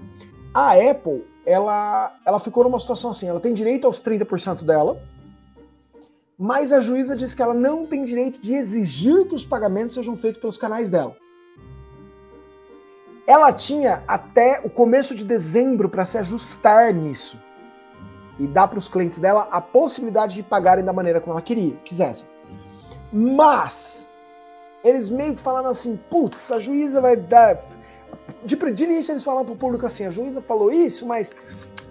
A Apple, ela, ela ficou numa situação assim, ela tem direito aos 30% dela, mas a juíza diz que ela não tem direito de exigir que os pagamentos sejam feitos pelos canais dela. Ela tinha até o começo de dezembro para se ajustar nisso e dar para os clientes dela a possibilidade de pagarem da maneira como ela queria, quisessem. Mas eles meio que falaram assim: putz, a juíza vai dar. De, de início eles falaram para o público assim: a juíza falou isso, mas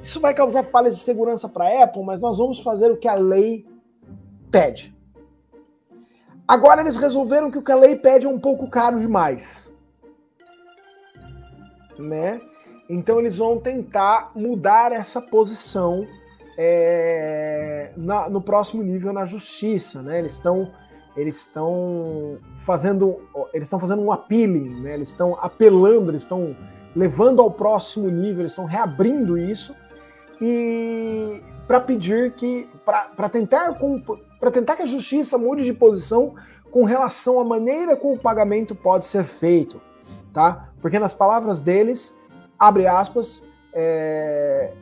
isso vai causar falhas de segurança para a Apple, mas nós vamos fazer o que a lei pede. Agora eles resolveram que o que a lei pede é um pouco caro demais. Né? Então eles vão tentar mudar essa posição é, na, no próximo nível na justiça, né? Eles estão eles estão fazendo eles estão fazendo um appealing, né? Eles estão apelando, eles estão levando ao próximo nível, eles estão reabrindo isso e para pedir que para tentar para tentar que a justiça mude de posição com relação à maneira como o pagamento pode ser feito, tá? Porque nas palavras deles, abre aspas, é,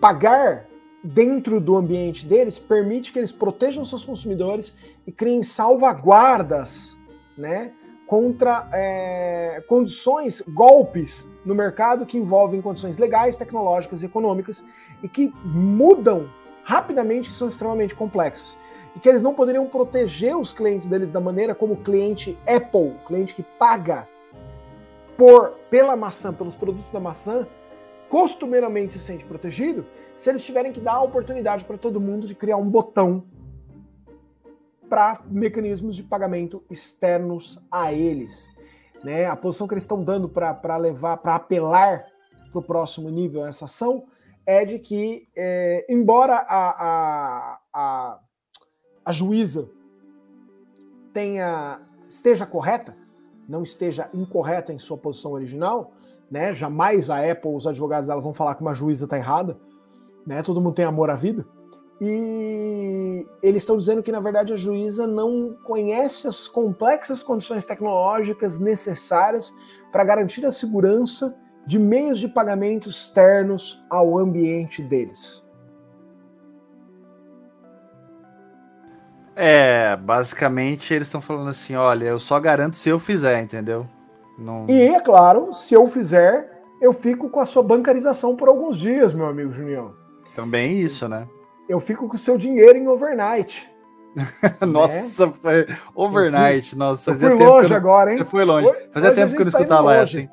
pagar dentro do ambiente deles permite que eles protejam seus consumidores e criem salvaguardas, né? Contra é, condições, golpes no mercado que envolvem condições legais, tecnológicas e econômicas e que mudam rapidamente, que são extremamente complexos e que eles não poderiam proteger os clientes deles da maneira como o cliente Apple, cliente que paga por pela maçã, pelos produtos da maçã, costumeiramente se sente protegido, se eles tiverem que dar a oportunidade para todo mundo de criar um botão para mecanismos de pagamento externos a eles. Né? A posição que eles estão dando para levar, para apelar para o próximo nível essa ação é de que, é, embora a, a, a a juíza tenha esteja correta, não esteja incorreta em sua posição original, né? Jamais a Apple, os advogados dela vão falar que uma juíza está errada, né? Todo mundo tem amor à vida. E eles estão dizendo que na verdade a juíza não conhece as complexas condições tecnológicas necessárias para garantir a segurança de meios de pagamento externos ao ambiente deles.
É, basicamente eles estão falando assim: olha, eu só garanto se eu fizer, entendeu?
Não... E é claro, se eu fizer, eu fico com a sua bancarização por alguns dias, meu amigo Junião.
Também isso, né?
Eu fico com o seu dinheiro em overnight.
nossa, né? overnight, nossa.
Eu fui longe agora, hein?
Você foi longe. Fazia tempo que eu não tá escutava essa, hein?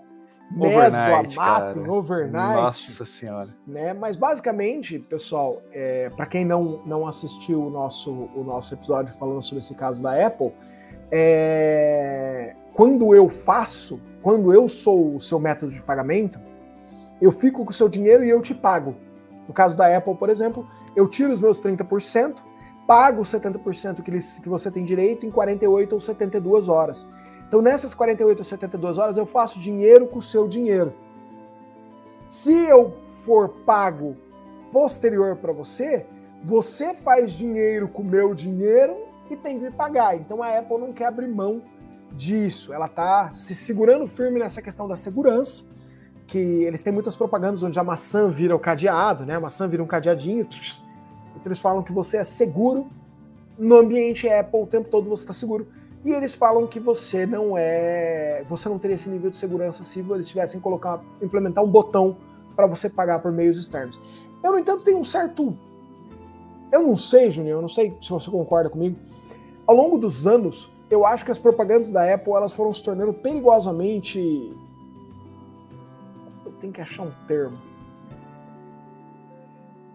Overnight, Amato, overnight.
Nossa senhora.
Né? Mas basicamente, pessoal, é, para quem não, não assistiu o nosso, o nosso episódio falando sobre esse caso da Apple, é, quando eu faço, quando eu sou o seu método de pagamento, eu fico com o seu dinheiro e eu te pago. No caso da Apple, por exemplo, eu tiro os meus 30%, pago os 70% que, eles, que você tem direito em 48 ou 72 horas. Então, nessas 48 ou 72 horas, eu faço dinheiro com o seu dinheiro. Se eu for pago posterior para você, você faz dinheiro com o meu dinheiro e tem que me pagar. Então, a Apple não quer abrir mão disso. Ela está se segurando firme nessa questão da segurança, que eles têm muitas propagandas onde a maçã vira o cadeado, né? A maçã vira um cadeadinho Então eles falam que você é seguro no ambiente Apple o tempo todo você está seguro. E eles falam que você não é, você não teria esse nível de segurança se eles tivessem colocar, implementar um botão para você pagar por meios externos. Eu no entanto tenho um certo, eu não sei, Junior, eu não sei se você concorda comigo. Ao longo dos anos, eu acho que as propagandas da Apple elas foram se tornando perigosamente, tenho que achar um termo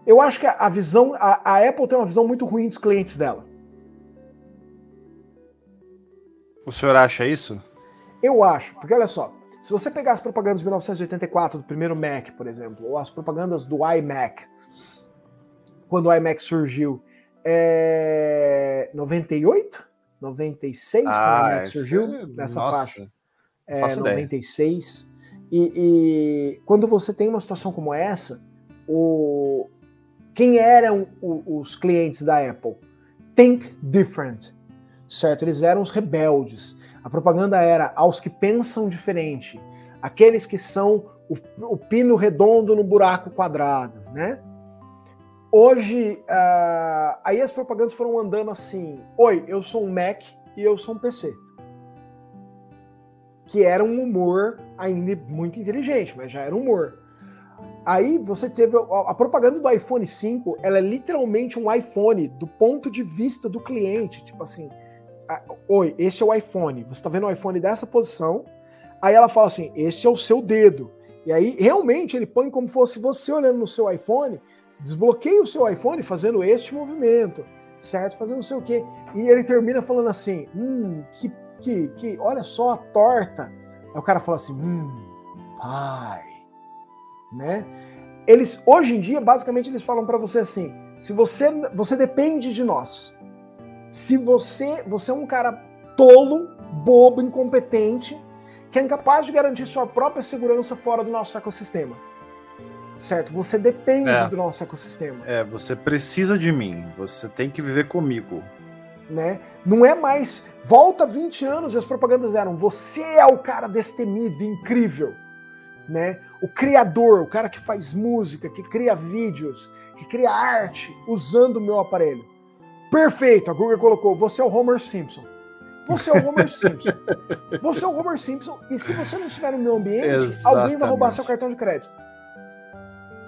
eu acho que a visão, a, a, Apple tem uma visão muito ruim dos clientes dela.
O senhor acha isso?
Eu acho, porque olha só, se você pegar as propagandas de 1984 do primeiro Mac, por exemplo, ou as propagandas do iMac, quando o iMac surgiu, é 98? 96 ah, quando o iMac surgiu é... nessa Nossa, faixa. É, 96. E, e quando você tem uma situação como essa, o, quem eram os clientes da Apple? Think different, certo? Eles eram os rebeldes. A propaganda era aos que pensam diferente, aqueles que são o, o pino redondo no buraco quadrado, né? Hoje, uh, aí as propagandas foram andando assim: Oi, eu sou um Mac e eu sou um PC. Que era um humor ainda muito inteligente, mas já era humor. Aí você teve a propaganda do iPhone 5, ela é literalmente um iPhone do ponto de vista do cliente, tipo assim, oi, esse é o iPhone. Você está vendo o iPhone dessa posição? Aí ela fala assim, esse é o seu dedo. E aí realmente ele põe como fosse você olhando no seu iPhone, desbloqueia o seu iPhone fazendo este movimento, certo? Fazendo não sei o quê. E ele termina falando assim, hum, que, que, que, olha só a torta. Aí o cara fala assim, hum, pai né? Eles hoje em dia basicamente eles falam para você assim: se você você depende de nós. Se você você é um cara tolo, bobo, incompetente, que é incapaz de garantir sua própria segurança fora do nosso ecossistema. Certo? Você depende é. do nosso ecossistema.
É, você precisa de mim, você tem que viver comigo.
Né? Não é mais volta 20 anos e as propagandas eram você é o cara destemido, incrível né? O criador, o cara que faz música, que cria vídeos, que cria arte usando o meu aparelho. Perfeito, a Google colocou, você é o Homer Simpson. Você é o Homer Simpson. Você é o Homer Simpson e se você não estiver no meu ambiente, Exatamente. alguém vai roubar seu cartão de crédito.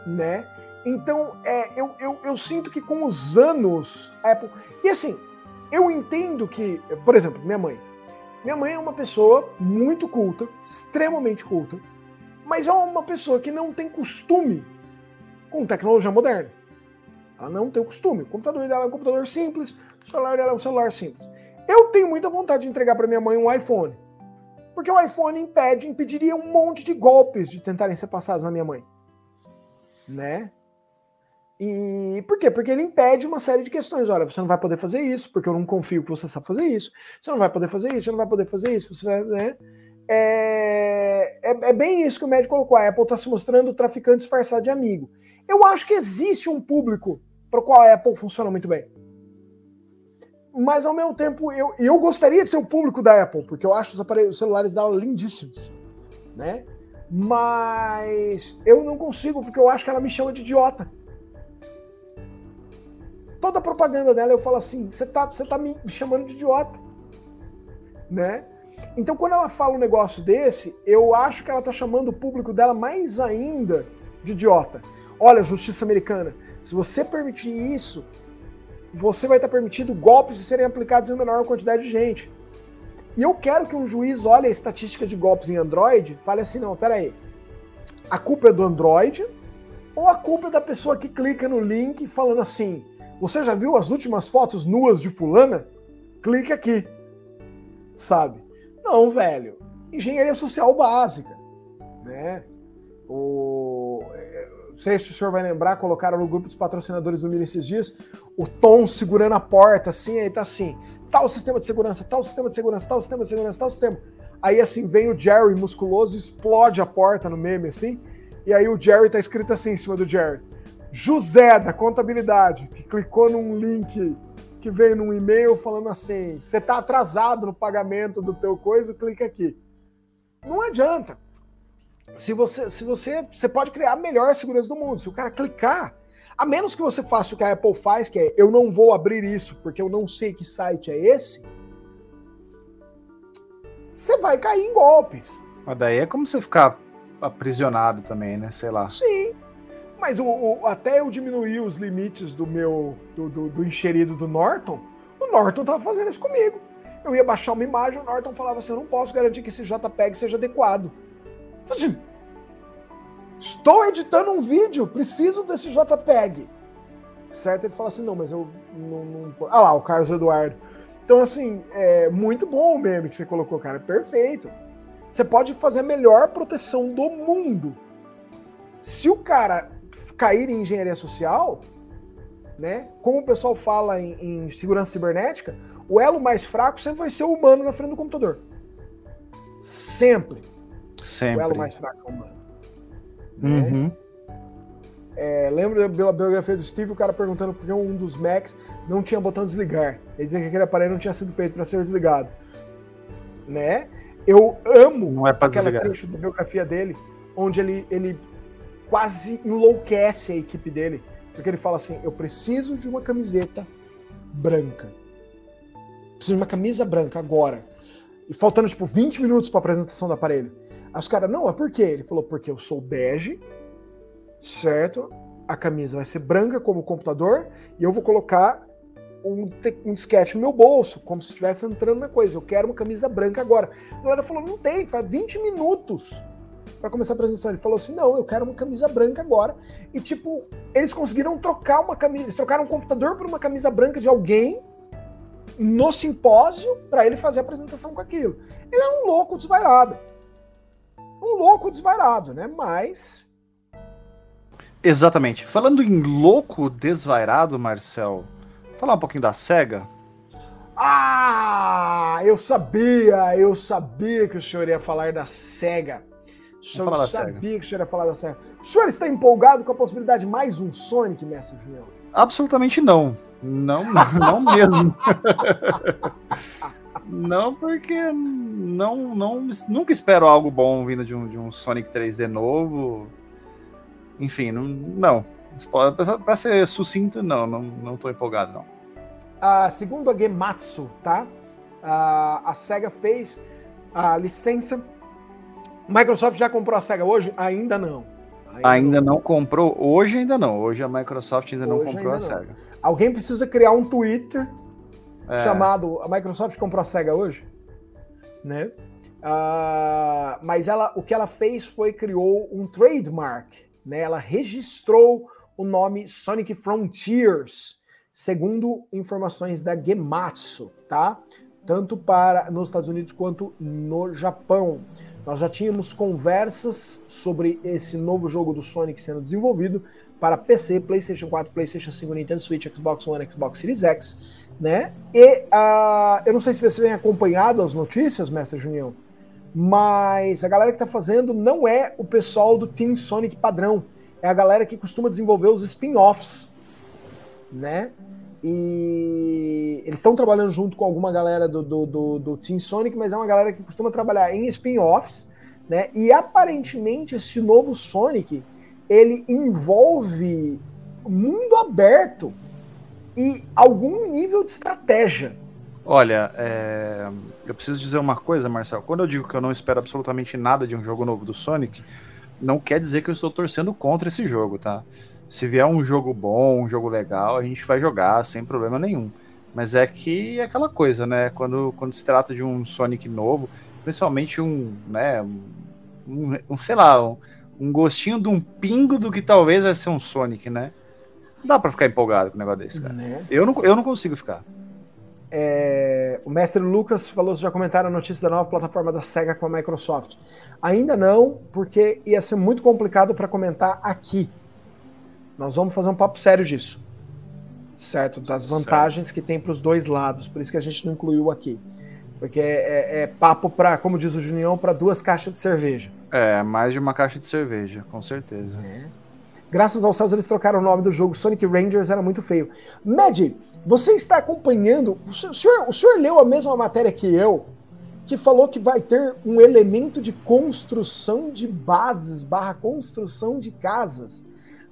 Né? Então, é, eu, eu, eu sinto que com os anos, a Apple... E assim, eu entendo que, por exemplo, minha mãe. Minha mãe é uma pessoa muito culta, extremamente culta, mas é uma pessoa que não tem costume com tecnologia moderna. Ela não tem o costume. O computador dela é um computador simples, o celular dela é um celular simples. Eu tenho muita vontade de entregar para minha mãe um iPhone. Porque o iPhone impede, impediria um monte de golpes de tentarem ser passados na minha mãe. Né? E por quê? Porque ele impede uma série de questões. Olha, você não vai poder fazer isso, porque eu não confio que você sabe fazer isso. Você não vai poder fazer isso, você não vai poder fazer isso. Você vai, né? é, é, é, bem isso que o médico colocou. A Apple está se mostrando traficante disfarçado de amigo. Eu acho que existe um público para o qual a Apple funciona muito bem. Mas ao mesmo tempo, eu, eu gostaria de ser o público da Apple, porque eu acho os aparelhos os celulares dela lindíssimos. Né? Mas eu não consigo, porque eu acho que ela me chama de idiota. Toda a propaganda dela eu falo assim: você tá, você tá me chamando de idiota. Né? Então, quando ela fala um negócio desse, eu acho que ela está chamando o público dela mais ainda de idiota. Olha, justiça americana, se você permitir isso, você vai estar permitindo golpes serem aplicados em menor quantidade de gente. E eu quero que um juiz olhe a estatística de golpes em Android e fale assim: não, peraí, a culpa é do Android ou a culpa é da pessoa que clica no link falando assim: você já viu as últimas fotos nuas de Fulana? Clique aqui. Sabe? Não, velho. Engenharia social básica, né? O não sei se o senhor vai lembrar, colocaram no grupo dos patrocinadores do Mini esses dias, o Tom segurando a porta, assim, aí tá assim, tal sistema de segurança, tal sistema de segurança, tal sistema de segurança, tal sistema. Aí, assim, vem o Jerry musculoso, explode a porta no meme, assim, e aí o Jerry tá escrito assim em cima do Jerry. José, da contabilidade, que clicou num link que veio num e-mail falando assim: você está atrasado no pagamento do teu coisa, clica aqui. Não adianta. Se você, se você, você pode criar a melhor segurança do mundo. Se o cara clicar, A menos que você faça o que a Apple faz, que é eu não vou abrir isso porque eu não sei que site é esse, você vai cair em golpes.
Mas daí é como você ficar aprisionado também, né? Sei lá.
Sim. Mas o, o, até eu diminuir os limites do meu do, do, do, encherido do Norton, o Norton tava fazendo isso comigo. Eu ia baixar uma imagem, o Norton falava assim: eu não posso garantir que esse JPEG seja adequado. Assim, estou editando um vídeo, preciso desse JPEG. Certo? Ele fala assim: não, mas eu não. não... Ah lá, o Carlos Eduardo. Então, assim, é muito bom o meme que você colocou, cara. Perfeito. Você pode fazer a melhor proteção do mundo. Se o cara cair em engenharia social, né? Como o pessoal fala em, em segurança cibernética, o elo mais fraco sempre vai ser o humano na frente do computador. Sempre.
Sempre.
O elo mais fraco é o humano.
Uhum.
Né? É, lembra da biografia do Steve, o cara perguntando por que um dos Macs não tinha botão desligar. Ele dizia que aquele aparelho não tinha sido feito para ser desligado. Né? Eu amo
não é aquela
desligar. trecho da biografia dele, onde ele, ele quase enlouquece a equipe dele, porque ele fala assim: Eu preciso de uma camiseta branca. Preciso de uma camisa branca agora. E faltando tipo 20 minutos para a apresentação do aparelho. Aí os caras, não, é por quê? Ele falou: Porque eu sou bege certo? A camisa vai ser branca como o computador e eu vou colocar um, um disquete no meu bolso, como se estivesse entrando na coisa. Eu quero uma camisa branca agora. A galera falou: não tem, faz 20 minutos para começar a apresentação. Ele falou assim: não, eu quero uma camisa branca agora. E tipo, eles conseguiram trocar uma camisa, eles trocaram um computador por uma camisa branca de alguém no simpósio para ele fazer a apresentação com aquilo. Ele é um louco desvairado. Um louco desvairado, né? Mas
Exatamente. Falando em louco desvairado, Marcel, falar um pouquinho da SEGA.
Ah, eu sabia, eu sabia que o senhor ia falar da SEGA. Senhor
falar
sabia
da
que o senhor ia falar da SEGA. O senhor está empolgado com a possibilidade de mais um Sonic, mestre Julião?
Absolutamente não. Não, não mesmo. não, porque não, não, nunca espero algo bom vindo de um, de um Sonic 3D novo. Enfim, não. não. Para ser sucinto, não, não, não tô empolgado, não.
Uh, segundo a Gematsu, tá? Uh, a SEGA fez a licença. Microsoft já comprou a SEGA hoje? Ainda não.
Ainda, ainda não. não. comprou. Hoje ainda não. Hoje a Microsoft ainda hoje não comprou ainda a não. SEGA.
Alguém precisa criar um Twitter é. chamado A Microsoft comprou a SEGA hoje? Né? Uh, mas ela, o que ela fez foi criou um trademark né, ela registrou o nome Sonic Frontiers, segundo informações da Gematsu, tá? Tanto para nos Estados Unidos quanto no Japão. Nós já tínhamos conversas sobre esse novo jogo do Sonic sendo desenvolvido para PC, PlayStation 4, PlayStation 5, Nintendo Switch, Xbox One, Xbox Series X, né? E uh, eu não sei se você tem acompanhado as notícias, Mestre Junião, mas a galera que está fazendo não é o pessoal do Team Sonic padrão, é a galera que costuma desenvolver os spin-offs, né? E eles estão trabalhando junto com alguma galera do, do, do, do, Team Sonic, mas é uma galera que costuma trabalhar em spin-offs, né? E aparentemente esse novo Sonic ele envolve mundo aberto e algum nível de estratégia.
Olha, é... eu preciso dizer uma coisa, Marcel. Quando eu digo que eu não espero absolutamente nada de um jogo novo do Sonic, não quer dizer que eu estou torcendo contra esse jogo, tá? Se vier um jogo bom, um jogo legal, a gente vai jogar sem problema nenhum. Mas é que é aquela coisa, né? Quando, quando se trata de um Sonic novo, principalmente um, né? Um, um sei lá, um, um, gostinho de um pingo do que talvez vai ser um Sonic, né? Não dá pra ficar empolgado com um negócio desse, cara. Né? Eu, não, eu não consigo ficar.
É, o mestre Lucas falou, já comentaram a notícia da nova plataforma da SEGA com a Microsoft. Ainda não, porque ia ser muito complicado para comentar aqui. Nós vamos fazer um papo sério disso. Certo? Das vantagens certo. que tem para os dois lados. Por isso que a gente não incluiu aqui. Porque é, é, é papo para, como diz o Junião, para duas caixas de cerveja.
É, mais de uma caixa de cerveja, com certeza. É.
Graças aos céus eles trocaram o nome do jogo. Sonic Rangers era muito feio. Magic, você está acompanhando. O senhor, o senhor leu a mesma matéria que eu, que falou que vai ter um elemento de construção de bases barra construção de casas.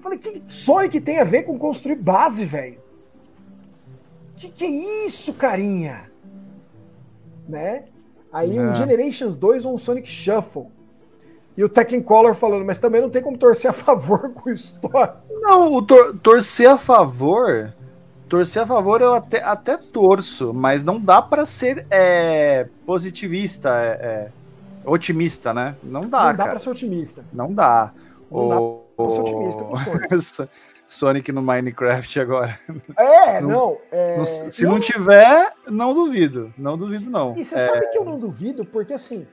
Falei, que Sonic tem a ver com construir base, velho? Que que é isso, carinha? Né? Aí um
É.
Generations 2 ou um Sonic Shuffle. E o Tekken Color falando, mas também não tem como torcer a favor com história.
Não, o tor- torcer a favor. Torcer a favor eu até, até torço, mas não dá pra ser é, positivista, é, é, otimista, né? Não dá,
não dá
cara.
pra ser otimista.
Não dá.
Não dá Ser otimista com Sonic.
Sonic no Minecraft agora.
É,
Não-
não. é,
Não- se
eu
não tiver, não duvido. Não duvido, não.
E você
É,
sabe que eu não duvido, porque assim,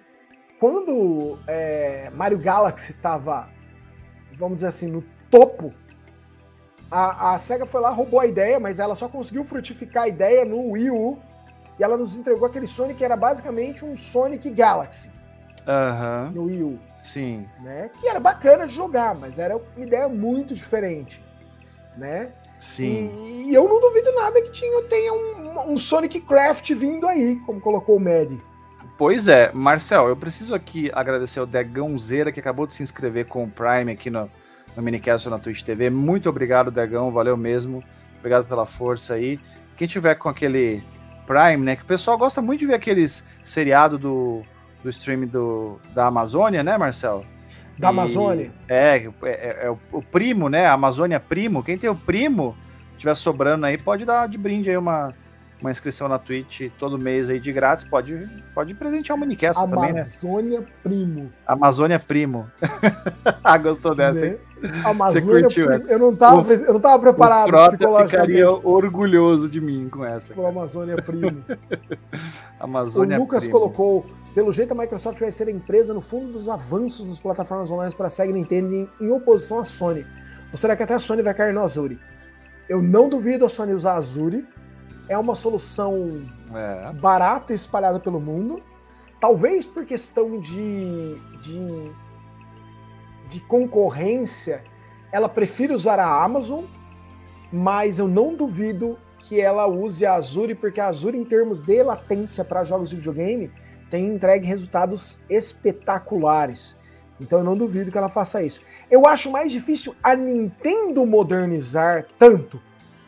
quando é, Mario Galaxy tava, vamos dizer assim, no topo, a, a SEGA foi lá, roubou a ideia, mas ela só conseguiu frutificar a ideia no Wii U, e ela nos entregou aquele Sonic que era basicamente um Sonic Galaxy
Aham,
no Wii U,
sim.
né? Que era bacana de jogar, mas era uma ideia muito diferente, né?
Sim.
E, e eu não duvido nada que tinha, tenha um, um Sonic Craft vindo aí, como colocou o Mad.
Pois é, Marcel, eu preciso aqui agradecer ao Degãozeira que acabou de se inscrever com o Prime aqui no, no Minicast na Twitch TV. Muito obrigado, Degão, valeu mesmo. Obrigado pela força aí. Quem tiver com aquele Prime, né, que o pessoal gosta muito de ver aqueles seriado do, do stream do, da Amazônia, né, Marcel?
Da
E-
Amazônia.
É, é, é- é o, o primo, né? A Amazônia Primo. Quem tem o primo, tiver sobrando aí, pode dar de brinde aí uma, uma inscrição na Twitch todo mês aí de grátis. Pode, pode presentear o Minicast também, né?
Amazônia Primo.
Amazônia Primo. ah, gostou dessa, hein?
Amazônia
curtiu
Primo. Eu não tava,
O-
eu não tava
O
preparado
Frota
psicologicamente
ficaria orgulhoso de mim com essa.
pro Amazônia Primo. o
Amazônia
Lucas
Primo.
colocou, pelo jeito a Microsoft vai ser a empresa no fundo dos avanços das plataformas online para a Sega e Nintendo em, em oposição à Sony. Ou será que até a Sony vai cair no Azure? Eu não duvido a Sony usar Azure. É uma solução
É.
barata e espalhada pelo mundo. Talvez por questão de, de, de concorrência, ela prefira usar a Amazon, mas eu não duvido que ela use a Azure, porque a Azure, em termos de latência para jogos de videogame, tem entregue resultados espetaculares. Então eu não duvido que ela faça isso. Eu acho mais difícil a Nintendo modernizar tanto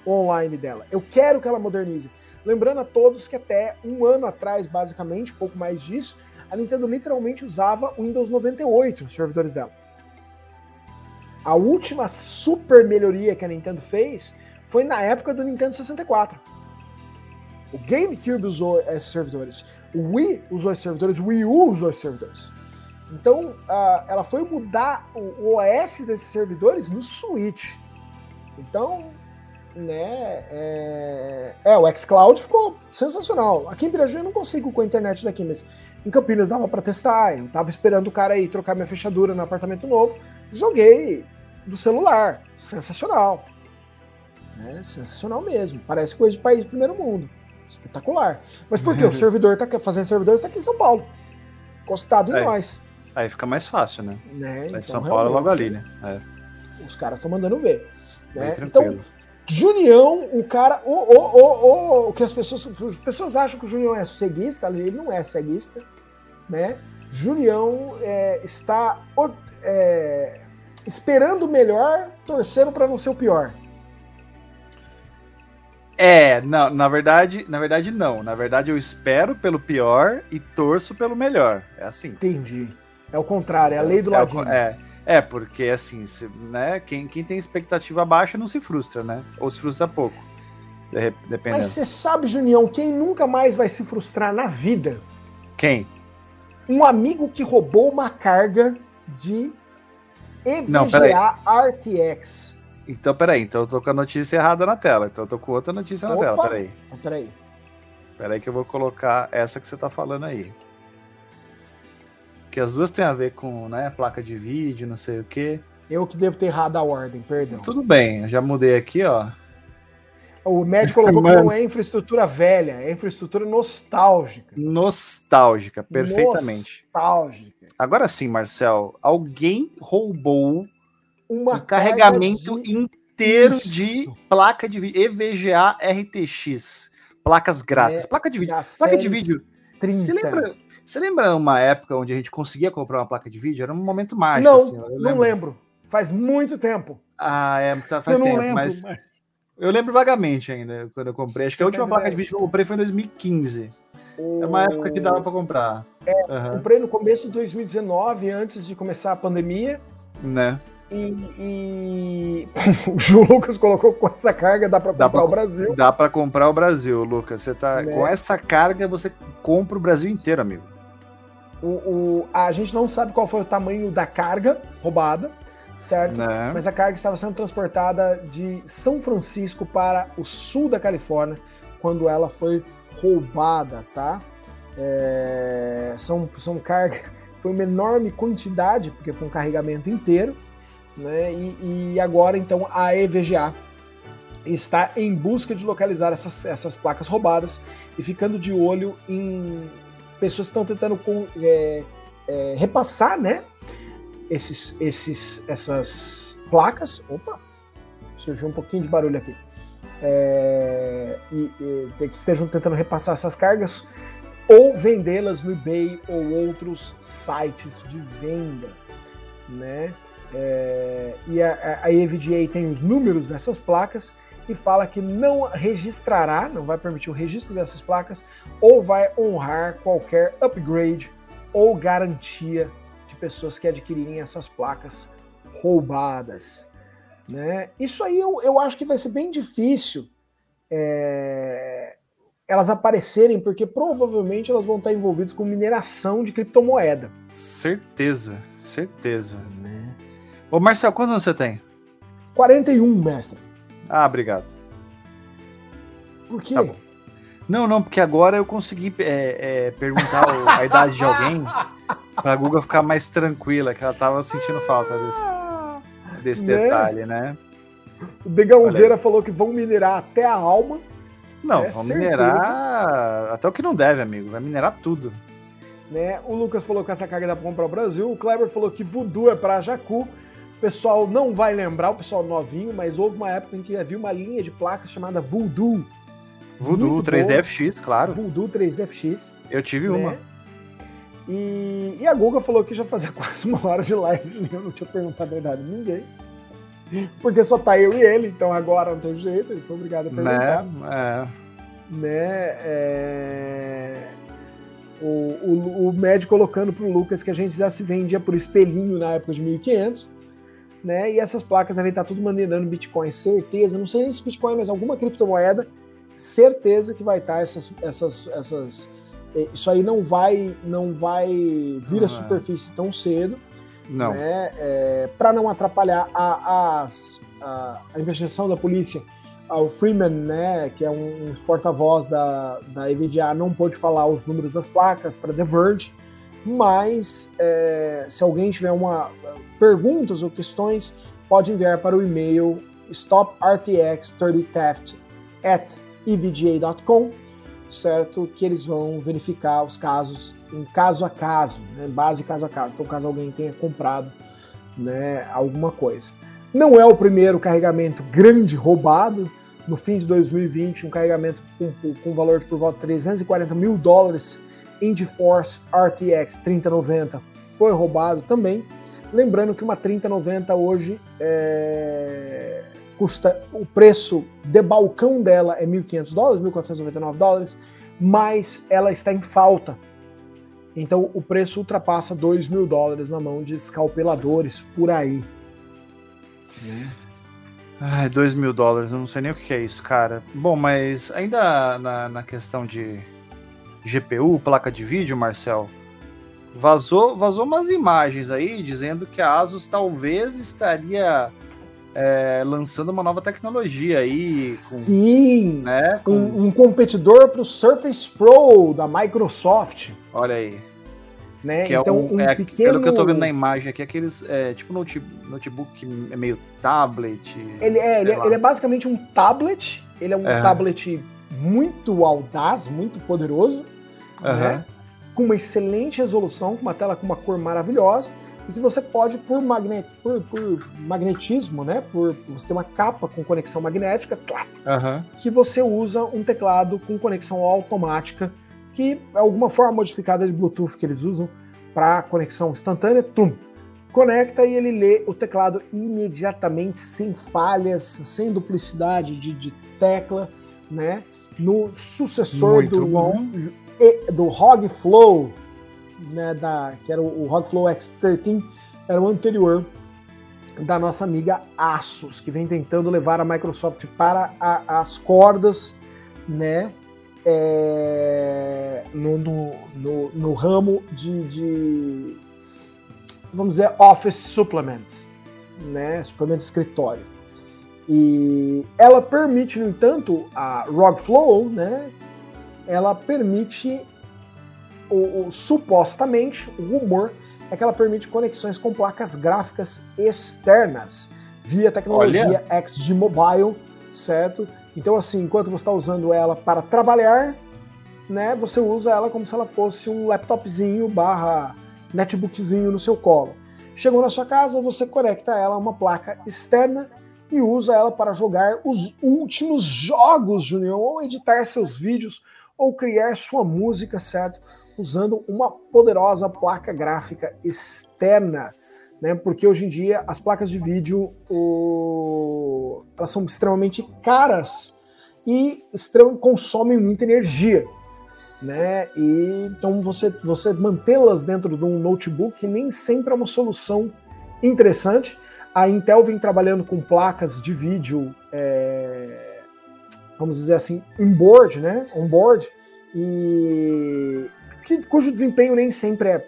o online dela. Eu quero que ela modernize. Lembrando a todos que até um ano atrás, basicamente, pouco mais disso, a Nintendo literalmente usava o Windows 98 nos servidores dela. A última super melhoria que a Nintendo fez foi na época do Nintendo 64. O GameCube usou esses servidores, o Wii usou esses servidores, o Wii U usou esses servidores. Então, ah, ela foi mudar o, OS desses servidores no Switch. Então, né, é, é, o xCloud ficou sensacional. Aqui em Piraju eu não consigo com a internet daqui, mas em Campinas dava para testar. Eu tava esperando o cara aí trocar minha fechadura no apartamento novo. Joguei do celular. Sensacional. Né? Sensacional mesmo. Parece coisa de país de primeiro mundo. Espetacular. Mas por quê? O servidor tá fazendo servidores tá aqui em São Paulo. Encostado em
É.
nós.
Aí fica mais fácil, né?
Né? Então,
São Paulo logo ali, né? É,
Os caras estão mandando ver. Né? Então, Junião, o cara. O, o, o, o, o que as pessoas. As pessoas acham que o Junião é ceguista, ele não é ceguista. Né? Junião é, está é, esperando o melhor, torcendo para não ser o pior.
É, não, na verdade, na verdade não. Na verdade eu espero pelo pior e torço pelo melhor. É assim.
Entendi. É o contrário, é a lei do
é,
ladinho.
é, é, porque assim, se- né, quem, quem tem expectativa baixa não se frustra, né? Ou se frustra pouco. de- Dependendo.
Mas você sabe, Junião, quem nunca mais vai se frustrar na vida?
Quem?
Um amigo que roubou uma carga de
Não.
EVGA RTX.
Então, peraí, então eu tô com a notícia errada na tela. Então eu tô com outra notícia na
Opa.
tela, peraí.
Então, peraí.
Peraí que eu vou colocar essa que você tá falando aí. Que as duas têm a ver com, né, placa de vídeo, não sei o quê.
Eu que devo ter errado a ordem, perdão.
Tudo bem, eu já mudei aqui, ó.
O médico colocou que não é infraestrutura velha, é infraestrutura nostálgica.
Nostálgica, perfeitamente.
Nostálgica.
Agora sim, Marcel, alguém roubou
Uma
um carregamento
de-
inteiro
Isso.
de placa de vídeo EVGA RTX, placas gráficas,
É,
placa de vídeo. Placa de vídeo.
30.
Você lembra, você lembra uma época onde a gente conseguia comprar uma placa de vídeo? Era um momento mágico.
Não,
assim, eu
não lembro. Faz muito tempo.
Ah, é, tá, faz
eu
tempo,
lembro,
mas
mas-
eu lembro vagamente ainda quando eu comprei. Acho que a última placa de vídeo que eu comprei foi em 2015. É uma época que dava pra comprar. Aham,
Comprei no começo de 2019, antes de começar a pandemia.
né?
E, e... o Ju Lucas colocou com essa carga, dá
Dá
comprar
pra
o Brasil.
Dá pra comprar o Brasil, Lucas. Você tá
Né?
com essa carga, você compra o Brasil inteiro, amigo.
O, o- a gente não sabe qual foi o tamanho da carga roubada, certo?
Né?
Mas a carga estava sendo transportada de São Francisco para o sul da Califórnia quando ela foi roubada, tá? É, são, são carga, foi uma enorme quantidade, porque foi um carregamento inteiro, né? E, e agora então a EVGA está em busca de localizar essas, essas placas roubadas e ficando de olho em pessoas que estão tentando é, é, repassar, né? Esses, esses, essas placas. Opa, surgiu um pouquinho de barulho aqui. É, e que estejam tentando repassar essas cargas ou vendê-las no eBay ou outros sites de venda, né? É, e a, a EVGA tem os números dessas placas e fala que não registrará, não vai permitir o registro dessas placas ou vai honrar qualquer upgrade ou garantia de pessoas que adquirirem essas placas roubadas. Né? Isso aí eu, eu acho que vai ser bem difícil é, elas aparecerem, porque provavelmente elas vão estar envolvidas com mineração de criptomoeda.
Certeza, certeza. Ô, Marcel, quantos anos você tem?
41, mestre.
Ah, obrigado.
Por quê?
Tá bom. Não, não, porque agora eu consegui é, é, perguntar a idade de alguém pra Guga ficar mais tranquila, que ela tava sentindo falta desse, desse
Né?
detalhe, né?
O Degãozeira falou que vão minerar até a alma.
Não,
É, certeza.
minerar até o que não deve, amigo. Vai minerar tudo.
né? O Lucas falou que essa carga dá pra comprar o Brasil. O Kleber falou que voodoo é pra Jacu. Pessoal não vai lembrar, o pessoal novinho, mas houve uma época em que havia uma linha de placas chamada Voodoo.
Voodoo
Muito
3DFX, claro.
Voodoo 3DFX.
Eu tive
né?
uma.
E, e a Guga falou que já fazia quase uma hora de live e eu não tinha perguntado a verdade a ninguém. Porque só tá eu e ele, então agora não tem jeito, ele foi obrigado a perguntar.
Né? É.
né? é, O, o, o médico colocando pro Lucas que a gente já se vendia por espelhinho na época de 1500, né? E essas placas devem estar tudo maneirando Bitcoin, certeza. Não sei nem se Bitcoin, mas alguma criptomoeda, certeza que vai estar essas, essas, essas. eh, Isso aí não vai, não vai vir à
Ah.
superfície tão cedo
Não.
né, para não atrapalhar a, as- a, a investigação da polícia. Ah, O Freeman, né, que é um, um porta-voz da, da EVGA, não pôde falar os números das placas para The Verge, mas é, se alguém tiver uma perguntas ou questões, pode enviar para o e-mail stoprtx30theft at certo? Que eles vão verificar os casos em caso a caso, né? base caso a caso. Então, caso alguém tenha comprado né, alguma coisa. Não é o primeiro carregamento grande roubado. No fim de 2020, um carregamento com, com valor de por volta de 340 mil dólares em GeForce RTX 3090 foi roubado também. Lembrando que uma 3090 hoje é, custa o preço de balcão dela é 1.500 dólares, 1.499 dólares, mas ela está em falta. Então o preço ultrapassa 2 mil dólares na mão de escalpeladores por aí.
Ai, 2 mil dólares, eu não sei nem o que é isso, cara. Bom, mas ainda na, na questão de GPU, placa de vídeo, Marcel, vazou, vazou umas imagens aí dizendo que a Asus talvez estaria é, lançando uma nova tecnologia aí, com,
Sim,
né? Com,
um, um competidor para o Surface Pro da Microsoft,
Olha aí.
né?
Que é,
então
um,
um
é
pequeno,
pelo que eu tô vendo na imagem aqui, aqueles é, tipo note, notebook é meio tablet.
Ele é, ele, é- ele é basicamente um tablet. Ele é um
É.
tablet muito audaz, muito poderoso, Né? com uma excelente resolução, com uma tela com uma cor maravilhosa, e que você pode, por, magnet, por, por magnetismo, né? Por você ter uma capa com conexão magnética, que você usa um teclado com conexão automática, que é alguma forma modificada de Bluetooth que eles usam para conexão instantânea, tum, conecta e ele lê o teclado imediatamente, sem falhas, sem duplicidade de, de tecla, né? No sucessor
Muito
do,
bom.
Do ROG Flow, né, da, que era o, o ROG Flow X13, era o anterior da nossa amiga Asus, que vem tentando levar a Microsoft para a- as cordas, né? é, no, no, no, no ramo de, de, vamos dizer, Office Supplement, né? Suplemento de escritório. E ela permite, no entanto, a ROG Flow, né? Ela permite, o, supostamente, o rumor é que ela permite conexões com placas gráficas externas via tecnologia XG Mobile, certo? Então, assim, enquanto você está usando ela para trabalhar, né, você usa ela como se ela fosse um laptopzinho barra netbookzinho no seu colo. Chegou na sua casa, você conecta ela a uma placa externa e usa ela para jogar os últimos jogos, Junião, ou editar seus vídeos, ou criar sua música, certo? Usando uma poderosa placa gráfica externa, né? Porque hoje em dia as placas de vídeo o- elas são extremamente caras e consomem muita energia, né? E então você você mantê-las dentro de um notebook nem sempre é uma solução interessante. A Intel vem trabalhando com placas de vídeo, é, vamos dizer assim, on-board, né? On-board, e que- cujo desempenho nem sempre é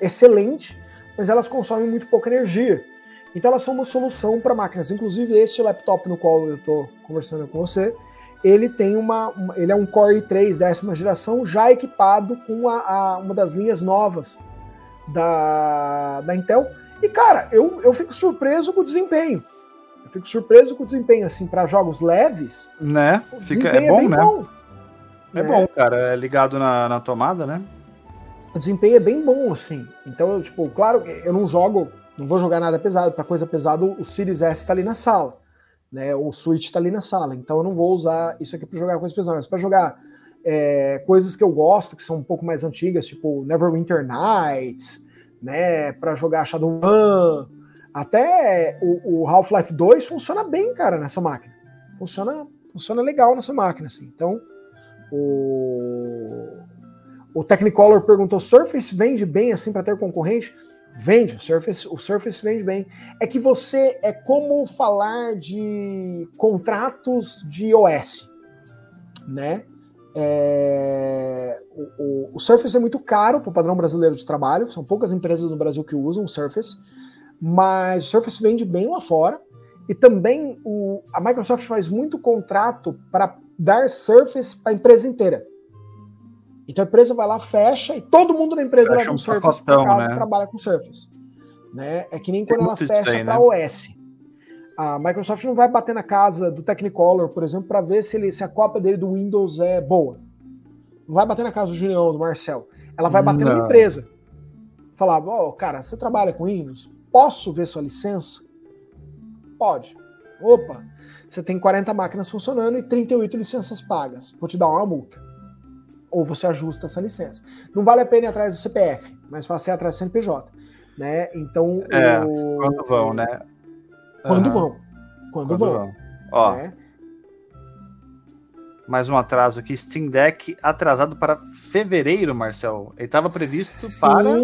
excelente, mas elas consomem muito pouca energia. Então elas são uma solução para máquinas. Inclusive este laptop no qual eu estou conversando com você, ele tem uma, uma- ele é um Core i3 décima geração já equipado com a, a- uma das linhas novas da, da Intel. E cara, eu, eu fico surpreso com o desempenho. Fico surpreso com o desempenho assim para jogos leves.
Né? Fica, é
desempenho
bom,
bem
né?
bom,
É
né?
bom, cara. É ligado na, na tomada, né?
o desempenho é bem bom, assim. Então, eu, tipo, claro que eu não jogo, não vou jogar nada pesado. Para coisa pesada, o Series S tá ali na sala, né? O Switch tá ali na sala. Então, eu não vou usar isso aqui para jogar coisa pesada. Mas para jogar é, coisas que eu gosto, que são um pouco mais antigas, tipo Neverwinter Nights, né? Para jogar Shadowrun, até o, o Half-Life 2 funciona bem, cara, nessa máquina. Funciona, funciona legal nessa máquina, assim. Então, o o Technicolor perguntou: Surface vende bem assim para ter concorrente? Vende, o Surface, o Surface vende bem. É que você é como falar de contratos de OS, né? É, o, o- o Surface é muito caro para o padrão brasileiro de trabalho, são poucas empresas no Brasil que usam o Surface, mas o Surface vende bem lá fora. E também o- a Microsoft faz muito contrato para dar Surface para a empresa inteira. Então a empresa vai lá, fecha, e todo mundo na empresa
Fecha
leva um Surface para casa
né?
e trabalha com Surface. Né? É que nem
Tem
quando ela fecha para
né?
OS. A Microsoft não vai bater na casa do Technicolor, por exemplo, para ver se, ele, se a cópia dele do Windows é boa. Não vai bater na casa do Julião, do Marcel. Ela vai bater
Não.
na empresa. Falar, ó, cara, você trabalha com Windows? Posso ver sua licença? Pode. Opa, você tem 40 máquinas funcionando e 38 licenças pagas. Vou te dar uma multa. Ou você ajusta essa licença. Não vale a pena ir atrás do CPF, mas fácil ir atrás do CNPJ. Né? Então,
É,
o-
Quando vão, né?
Quando
Aham,
vão. Quando,
Quando
vão.
vão. Ó,
né?
mais um atraso aqui. Steam Deck atrasado para fevereiro, Marcel. Ele estava previsto
Sim,
para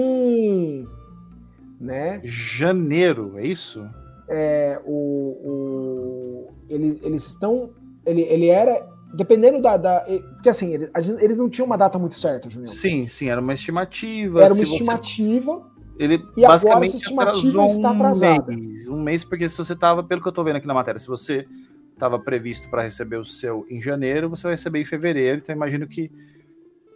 né?
janeiro, é isso?
É, o, o- ele- eles estão. Ele, ele era. Dependendo da. da- porque assim, ele- a gente- eles não tinham uma data muito certa, Junião.
Sim, sim, era uma estimativa.
Era uma
Se você-
estimativa.
Ele
E agora
basicamente
estimativa
atrasou
está
um
atrasada.
mês. Um mês, porque se você estava, pelo que eu tô vendo aqui na matéria, se você estava previsto para receber o seu em janeiro, você vai receber em fevereiro. Então imagino que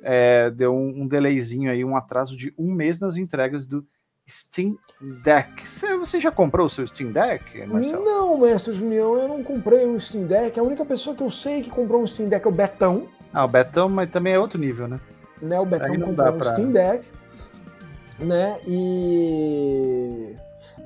é, deu um, um delayzinho aí, um atraso de um mês nas entregas do Steam Deck. Você, já comprou o seu Steam Deck, Marcelo?
Não, mestre Julião, eu não comprei um Steam Deck. A única pessoa que eu sei que comprou um Steam Deck é o Betão.
Ah, o Betão, mas também é outro nível, né?
né? O Betão
Aí não
comprou
dá
um
pra-
Steam Deck, né? E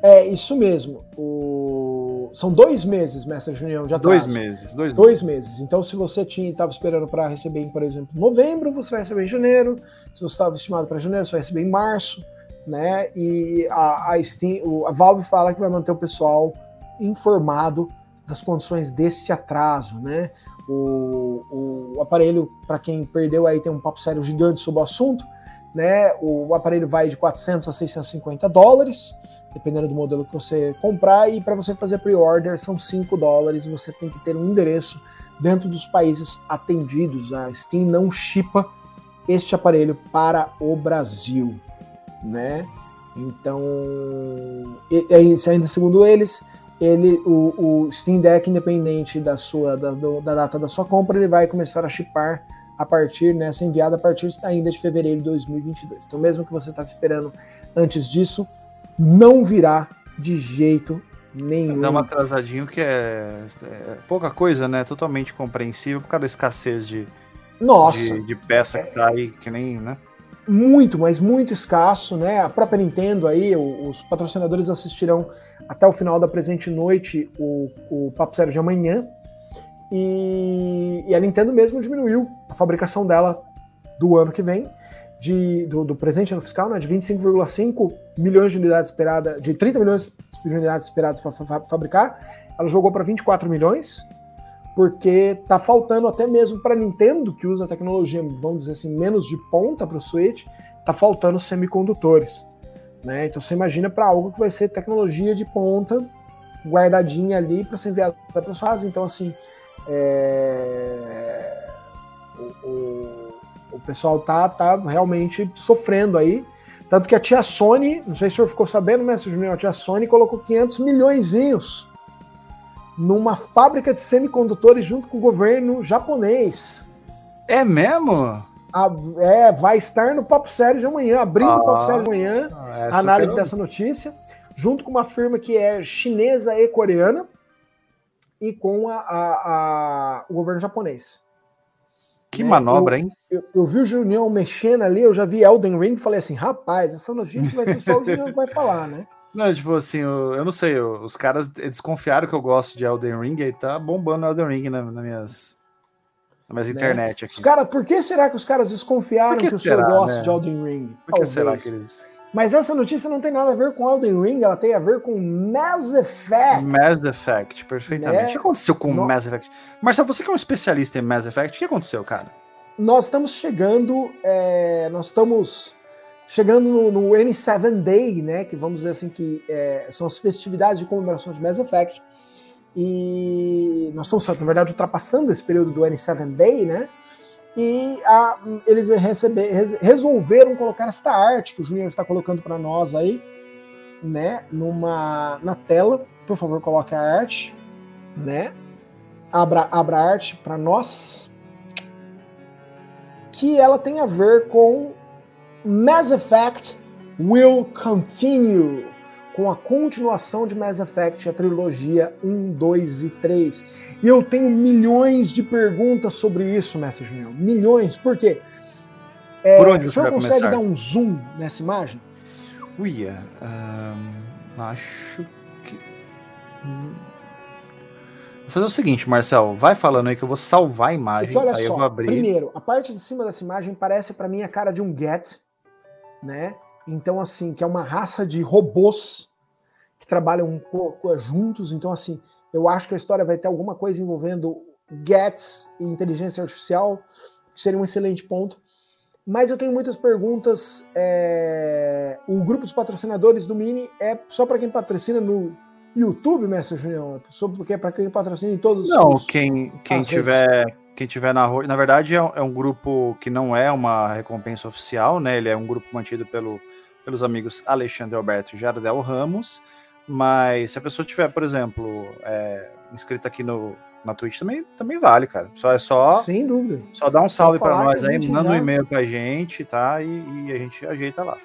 é isso mesmo. O... São dois meses, mestre Junião, já
Dois meses, dois,
Dois
meses.
meses. Então, se você tinha estava esperando para receber por exemplo, novembro, você vai receber em janeiro. Se você estava estimado para janeiro, você vai receber em março. Né? E a, a Steam, a Valve fala que vai manter o pessoal informado das condições deste atraso, né? O, o aparelho, para quem perdeu aí, tem um papo sério gigante sobre o assunto, né? O aparelho vai de 400 a 650 dólares, dependendo do modelo que você comprar, e para você fazer pre-order são 5 dólares, você tem que ter um endereço dentro dos países atendidos. A Steam não chipa este aparelho para o Brasil, né? Então, ainda segundo eles, ele, o, o Steam Deck, independente da sua da, da, data da sua compra, ele vai começar a chipar a partir, né, ser enviado a partir ainda de fevereiro de 2022. Então, mesmo que você está esperando antes disso, não virá de jeito nenhum.
Dá um atrasadinho que é, é, pouca coisa, né? Totalmente compreensível por causa da escassez de,
Nossa,
de, de peça que tá aí, que nem, né?
Muito, mas muito escasso, né? A própria Nintendo aí, os patrocinadores assistirão até o final da presente noite o, o Papo Sério de amanhã. E, e, a Nintendo mesmo diminuiu a fabricação dela do ano que vem, de, do, do presente ano fiscal, né, de 25,5 milhões de unidades esperadas, de 30 milhões de unidades esperadas para fabricar, ela jogou para 24 milhões, porque tá faltando até mesmo para Nintendo, que usa a tecnologia, vamos dizer assim, menos de ponta para o Switch, tá faltando semicondutores. Né? Então você imagina para algo que vai ser tecnologia de ponta guardadinha ali para ser enviada para sua casa. Então assim, é... o, o, o, pessoal tá, tá realmente sofrendo aí. Tanto que a tia Sony, não sei se o senhor ficou sabendo, mas a tia Sony colocou 500 milhões numa fábrica de semicondutores junto com o governo japonês.
É mesmo?
A, é, vai estar no Papo Sério de amanhã, abrindo ah, o Papo Sério de amanhã, a análise dessa notícia, junto com uma firma que é chinesa e coreana e com a, a, a o governo japonês.
Que né? manobra,
eu,
hein?
Eu, eu, vi o Junião mexendo ali, eu já vi Elden Ring e falei assim, rapaz, essa notícia vai ser só o Junião que vai falar, né?
Não, tipo assim, eu, eu não sei, eu, os caras desconfiaram que eu gosto de Elden Ring e tá bombando Elden Ring na, nas minhas mas né? internet aqui.
Os cara, por que será que os caras desconfiaram que, que, o senhor gosta né? de Elden Ring?
Por que será que eles.
Mas essa notícia não tem nada a ver com Elden Ring, ela tem a ver com Mass Effect.
Mass Effect, perfeitamente. Né? O que aconteceu com no... Mass Effect? Marcelo, você que é um especialista em Mass Effect, o que aconteceu, cara?
Nós estamos chegando, é, nós estamos chegando no, no, N7 Day, né? Que vamos dizer assim que é, são as festividades de comemoração de Mass Effect. E nós estamos, na verdade, ultrapassando esse período do N7 Day, né? E a, eles resolveram colocar esta arte que o Júnior está colocando para nós aí, né? Numa, na tela. Por favor, coloque a arte, né? Abra, abra a arte para nós. Que ela tem a ver com Mass Effect Will Continue com a continuação de Mass Effect, a trilogia 1, 2 e 3. E eu tenho milhões de perguntas sobre isso, Mestre Junior. Milhões. Por quê? É, Por onde você o senhor consegue começar? dar um zoom nessa imagem?
Uia, um, acho que. Vou fazer o seguinte, Marcel, vai falando aí que eu vou salvar a imagem. Porque
olha só, primeiro, a parte de cima dessa imagem parece para mim a cara de um Get, né? Então, assim, que é uma raça de robôs que trabalham juntos. Então, assim, eu acho que a história vai ter alguma coisa envolvendo Gets e inteligência artificial, que seria um excelente ponto. Mas eu tenho muitas perguntas. É... O grupo dos patrocinadores do Mini é só para quem patrocina no YouTube, Mestre Junião? Porque é para quem patrocina em todos
Não, os. Não, quem, quem tiver. Redes quem tiver na rua, na verdade é, é um grupo que não é uma recompensa oficial, né? Ele é um grupo mantido pelo, pelos amigos Alexandre Alberto e Jardel Ramos. Mas se a pessoa tiver, por exemplo, é, inscrita aqui no, na Twitch, também, também vale, cara. Só é só.
Sem dúvida.
Só dá um salve para nós aí, manda já... um e-mail pra gente, tá? E, e, a gente ajeita lá.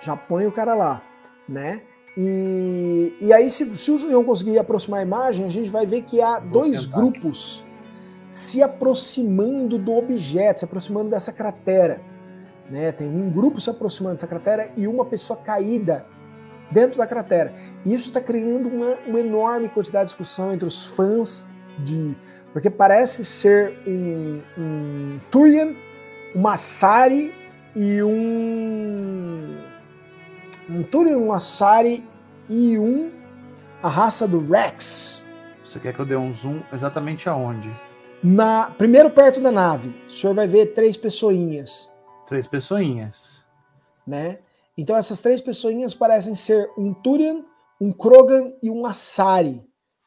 Já põe o cara lá, né? E, e aí, se, se o Julião conseguir aproximar a imagem, a gente vai ver que há Vou dois grupos se aproximando do objeto, se aproximando dessa cratera. Né? Tem um grupo se aproximando dessa cratera e uma pessoa caída dentro da cratera. E isso está criando uma, uma, enorme quantidade de discussão entre os fãs de. Porque parece ser um, um Turian, uma Sari e um. um Turian, um Asari e um a raça do Rex.
Você quer que eu dê um zoom exatamente aonde?
Na, primeiro perto da nave, o senhor vai ver três pessoinhas.
Três pessoinhas.
Né? Então essas três pessoinhas parecem ser um Turian, um Krogan e um Asari.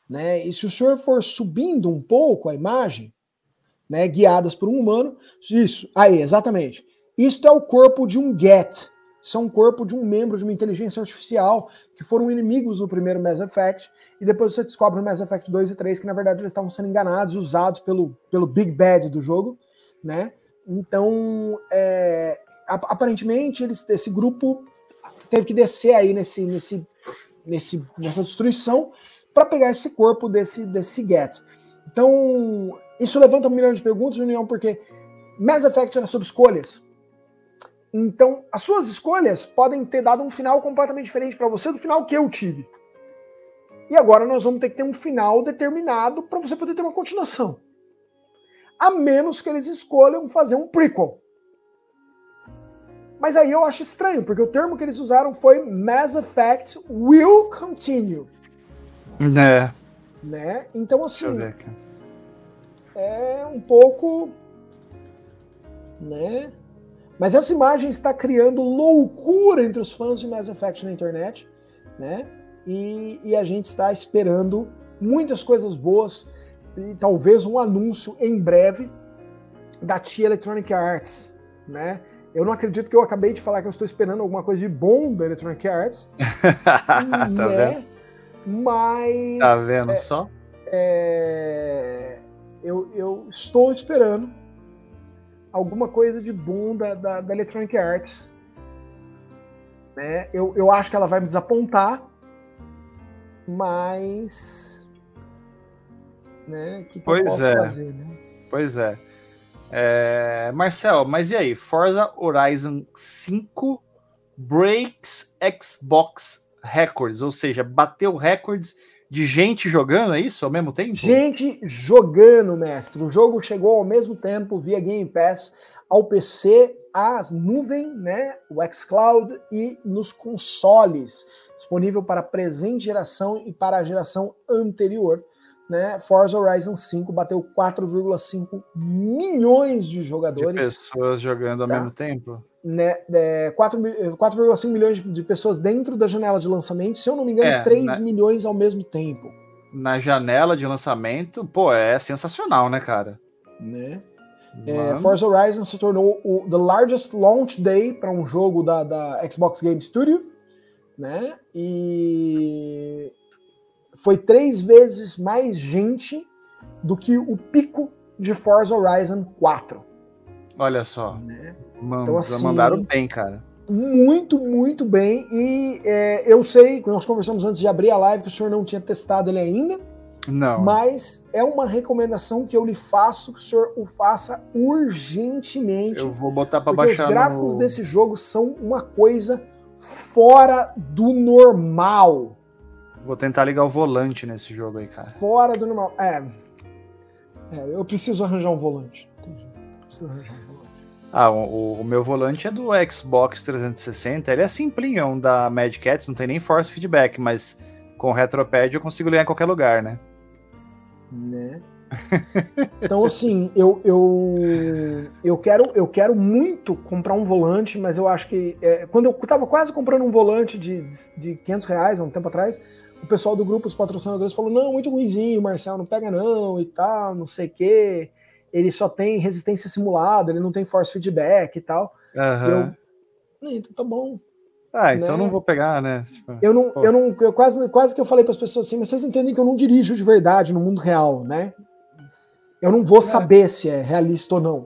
Né? E se o senhor for subindo um pouco a imagem, né, guiadas por um humano, isso, aí, exatamente. Isto é o corpo de um Get. Isso é um corpo de um membro de uma inteligência artificial que foram inimigos no primeiro Mass Effect, e depois você descobre no Mass Effect 2 e 3 que na verdade eles estavam sendo enganados, usados pelo, pelo Big Bad do jogo, né? Então, é, aparentemente, eles, esse grupo teve que descer aí nesse, nesse, nesse, nessa destruição para pegar esse corpo desse, desse Get. Então, isso levanta um milhão de perguntas, União, porque Mass Effect era sobre escolhas. Então, as suas escolhas podem ter dado um final completamente diferente para você do final que eu tive. E agora nós vamos ter que ter um final determinado para você poder ter uma continuação. A menos que eles escolham fazer um prequel. Mas aí eu acho estranho, porque o termo que eles usaram foi Mass Effect will continue.
Né.
Né? Então, assim. É um pouco. Né? Mas essa imagem está criando loucura entre os fãs de Mass Effect na internet, né? E, e, a gente está esperando muitas coisas boas e talvez um anúncio em breve da tia Electronic Arts, né? Eu não acredito que eu acabei de falar que eu estou esperando alguma coisa de bom da Electronic Arts.
tá né? vendo?
Mas.
Tá vendo é, só?
É, eu, eu estou esperando alguma coisa de bom da, da, da Electronic Arts. Né? Eu, eu acho que ela vai me desapontar, mas. Né? Que
que pois é. Fazer, né? Pois é. é. Marcel, mas e aí? Forza Horizon 5 breaks Xbox records, ou seja, bateu recordes de gente jogando, é isso? Ao mesmo tempo?
Gente jogando, mestre. O jogo chegou ao mesmo tempo via Game Pass ao PC, à nuvem, né, o xCloud e nos consoles, disponível para presente geração e para a geração anterior. Né, Forza Horizon 5 bateu 4,5 milhões de jogadores. De
pessoas jogando ao tá? mesmo tempo?
né, é, 4,5 milhões de pessoas dentro da janela de lançamento, se eu não me engano, é, 3 na... milhões ao mesmo tempo.
Na janela de lançamento, pô, é sensacional, né, cara?
Né? É, Forza Horizon se tornou o the largest launch day para um jogo da, da Xbox Game Studio, né? E foi três vezes mais gente do que o pico de Forza Horizon 4.
Olha só. Né? Man, então, assim, mandaram bem, cara.
Muito, muito bem. E é, eu sei, nós conversamos antes de abrir a live, que o senhor não tinha testado ele ainda.
Não.
Mas é uma recomendação que eu lhe faço que o senhor o faça urgentemente.
Eu vou botar para baixar.
Os gráficos no... desse jogo são uma coisa fora do normal.
Vou tentar ligar o volante nesse jogo aí, cara.
Fora do normal. É. é eu preciso arranjar um volante. Preciso arranjar um
ah, o, o, meu volante é do Xbox 360. Ele é simplinho, da Mad Cats, não tem nem force feedback, mas com o retropad eu consigo ligar em qualquer lugar, né?
Né? Então, assim, eu, eu, eu, quero, eu quero muito comprar um volante, mas eu acho que. É, quando eu tava quase comprando um volante de, de 500 reais há um tempo atrás, o pessoal do grupo, os patrocinadores, falou: não, muito ruimzinho, Marcel, não pega não e tal, não sei o quê ele só tem resistência simulada, ele não tem force feedback e tal.
Uhum.
Eu, então tá bom.
Ah, então né? não vou pegar, né?
Tipo, eu não, eu não, eu quase, quase que eu falei para as pessoas assim, mas vocês entendem que eu não dirijo de verdade no mundo real, né? Eu não vou é. saber se é realista ou não.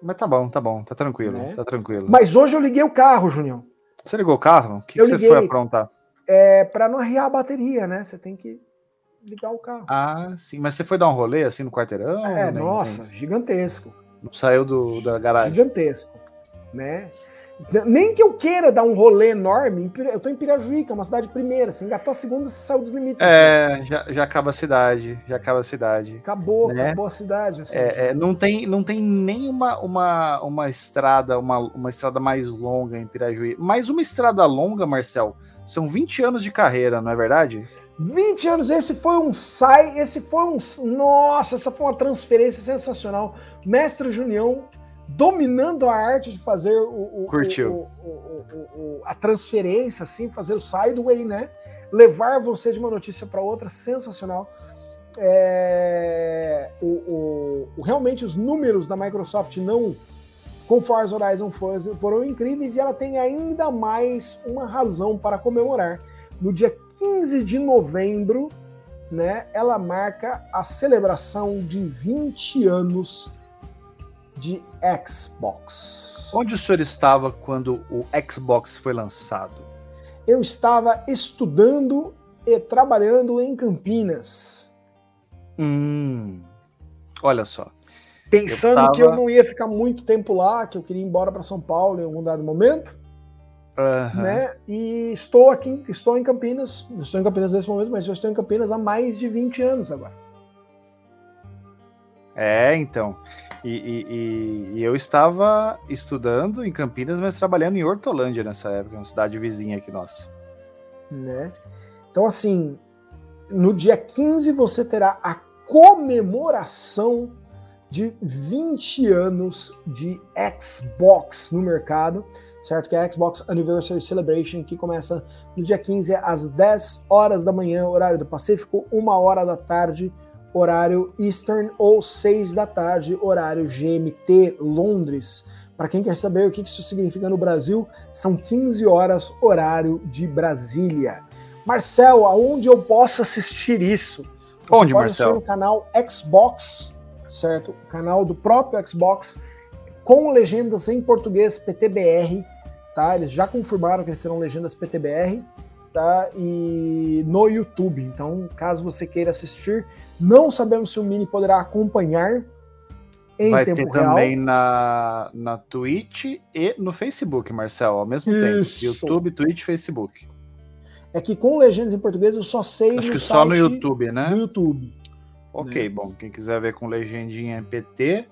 Mas tá bom, tá bom, tá tranquilo, né? tá tranquilo.
Mas hoje eu liguei o carro, Junião.
Você ligou o carro? O que, que você foi aprontar?
É para não arriar a bateria, né? Você tem que ligar o carro.
Ah, sim. Mas você foi dar um rolê assim no quarteirão?
É, nossa, gigantesco.
Não saiu do, da garagem?
Gigantesco, né? Nem que eu queira dar um rolê enorme, eu tô em Pirajuí, que é uma cidade primeira. Você engatou a segunda, você saiu dos limites.
É, assim. já, já acaba a cidade. Já acaba a cidade.
Acabou, né? acabou a cidade.
Assim. É, é, não, tem, não tem nem uma, uma, uma estrada, uma, uma estrada mais longa em Pirajuí. Mas uma estrada longa, Marcel, são 20 anos de carreira, não é verdade?
20 anos, esse foi um sai, esse foi um. Nossa, essa foi uma transferência sensacional. Mestre Junião dominando a arte de fazer o, o
Curtiu.
O, a transferência, assim, fazer o sideway, né? Levar você de uma notícia para outra, sensacional. É, o, realmente os números da Microsoft não com Forza Horizon foram incríveis e ela tem ainda mais uma razão para comemorar. No dia 15 de novembro, né, ela marca a celebração de 20 anos de Xbox.
Onde o senhor estava quando o Xbox foi lançado?
Eu estava estudando e trabalhando em Campinas.
Hum, olha só.
Pensando eu tava... que eu não ia ficar muito tempo lá, que eu queria ir embora para São Paulo em algum dado momento. Uhum. Né? E estou aqui, estou em Campinas, estou em Campinas nesse momento, mas eu estou em Campinas há mais de 20 anos agora.
É, então. E, e, e, eu estava estudando em Campinas, mas trabalhando em Hortolândia nessa época, uma cidade vizinha aqui nossa.
Né? Então, assim, no dia 15 você terá a comemoração de 20 anos de Xbox no mercado, certo? Que é a Xbox Anniversary Celebration, que começa no dia 15 às 10 horas da manhã, horário do Pacífico, 1 hora da tarde, horário Eastern, ou 6 da tarde, horário GMT Londres. Para quem quer saber o que isso significa no Brasil, são 15 horas, horário de Brasília. Marcel, aonde eu posso assistir isso?
Você Onde, pode Marcel?
no canal Xbox, certo? O canal do próprio Xbox, com legendas em português PTBR, tá? Eles já confirmaram que serão legendas PTBR, tá? E no YouTube. Então, caso você queira assistir, não sabemos se o Mini poderá acompanhar em
Vai
tempo
ter
real.
também na, na Twitch e no Facebook, Marcel, ao mesmo Isso. tempo. YouTube, Twitch, Facebook.
É que com legendas em português eu só sei
Acho que só no YouTube, né?
No YouTube.
Ok, né? bom. Quem quiser ver com legendinha em PT,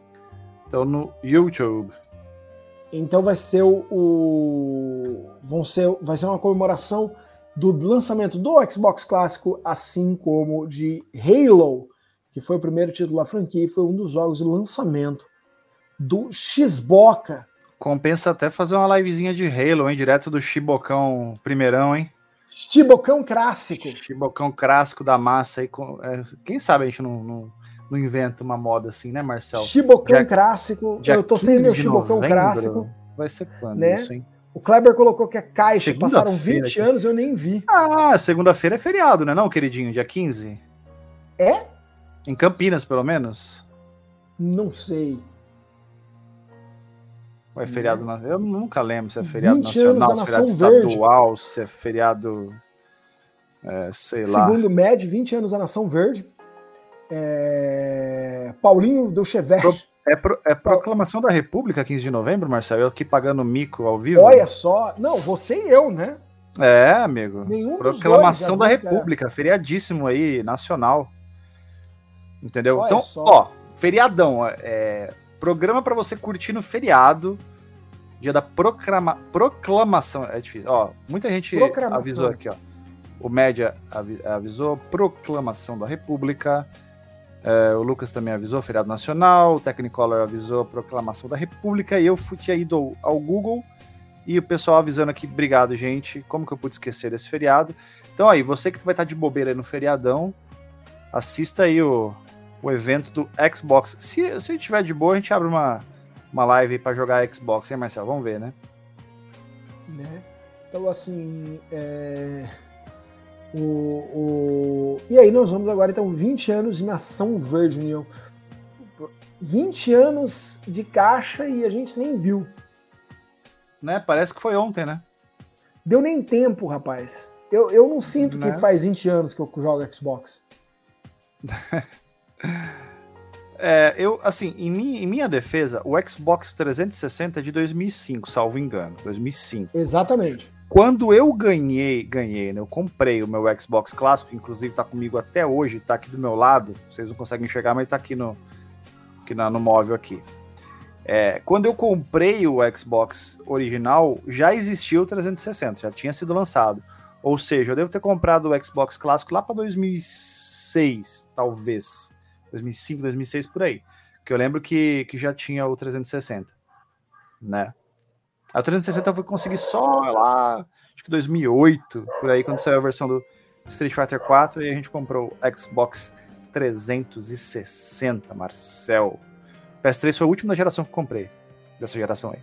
então no YouTube.
Então vai ser o, o, vão ser vai ser uma comemoração do lançamento do Xbox clássico, assim como de Halo, que foi o primeiro título da franquia e foi um dos jogos de lançamento do Xboca.
Compensa até fazer uma livezinha de Halo, hein, direto do Chibocão primeirão, hein?
Chibocão clássico.
Chibocão clássico da massa aí. É, quem sabe a gente não, não, não, inventa uma moda assim, né, Marcel?
Chibocão clássico. Eu tô sem meu Chibocão clássico.
Vai ser quando né? isso, hein?
O Kleber colocou que é caixa, passaram 20 aqui. anos, eu nem vi.
Ah, segunda-feira é feriado, né, não, queridinho? Dia 15?
É?
Em Campinas, pelo menos?
Não sei.
Ou é feriado nacional? Eu nunca lembro se é feriado nacional, se é feriado estadual, Verde. se é feriado. É, sei lá.
Segundo o MED, 20 anos da Nação Verde. É... Paulinho do Chevette.
É, pro, é, proclamação da República, 15 de novembro, Marcelo? Eu aqui pagando mico ao vivo.
Olha só. Não, você e eu, né?
É, amigo. Nenhum proclamação dois, da República, feriadíssimo aí, nacional. Entendeu? Olha então, só. ó, feriadão. É, Programa para você curtir no feriado. Dia da proclama, proclamação. É difícil. Ó, muita gente avisou aqui, ó. O Média avisou proclamação da República. É, o Lucas também avisou feriado nacional. O Technicolor avisou proclamação da República. E eu fui, tinha ido ao, Google e o pessoal avisando aqui, obrigado, gente. Como que eu pude esquecer desse feriado? Então aí, você que vai estar de bobeira no feriadão, assista aí o, o evento do Xbox. Se, se tiver de boa, a gente abre uma, uma live para jogar Xbox, hein, Marcelo? Vamos ver, né?
né? Então, assim, é... o, o... E aí nós vamos agora, então, 20 anos de Nação Verde União. 20 anos de caixa e a gente nem viu.
Né? Parece que foi ontem, né?
Deu nem tempo, rapaz. Eu, eu não sinto né? que faz 20 anos que eu jogo Xbox.
É, eu, assim, em minha, em minha defesa, o Xbox 360 é de 2005, salvo engano. 2005.
Exatamente.
Quando eu ganhei, ganhei, né? Eu comprei o meu Xbox clássico, inclusive tá comigo até hoje, tá aqui do meu lado. Vocês não conseguem enxergar, mas tá aqui no, aqui na, no móvel aqui. É, quando eu comprei o Xbox original, já existia o 360, já tinha sido lançado. Ou seja, eu devo ter comprado o Xbox clássico lá para 2006, talvez. 2005, 2006 por aí. Que eu lembro que, que já tinha o 360, né? A 360 eu fui conseguir só lá, acho que 2008, por aí, quando saiu a versão do Street Fighter 4 e a gente comprou o Xbox 360, Marcel. PS3 foi o último da geração que eu comprei, dessa geração aí.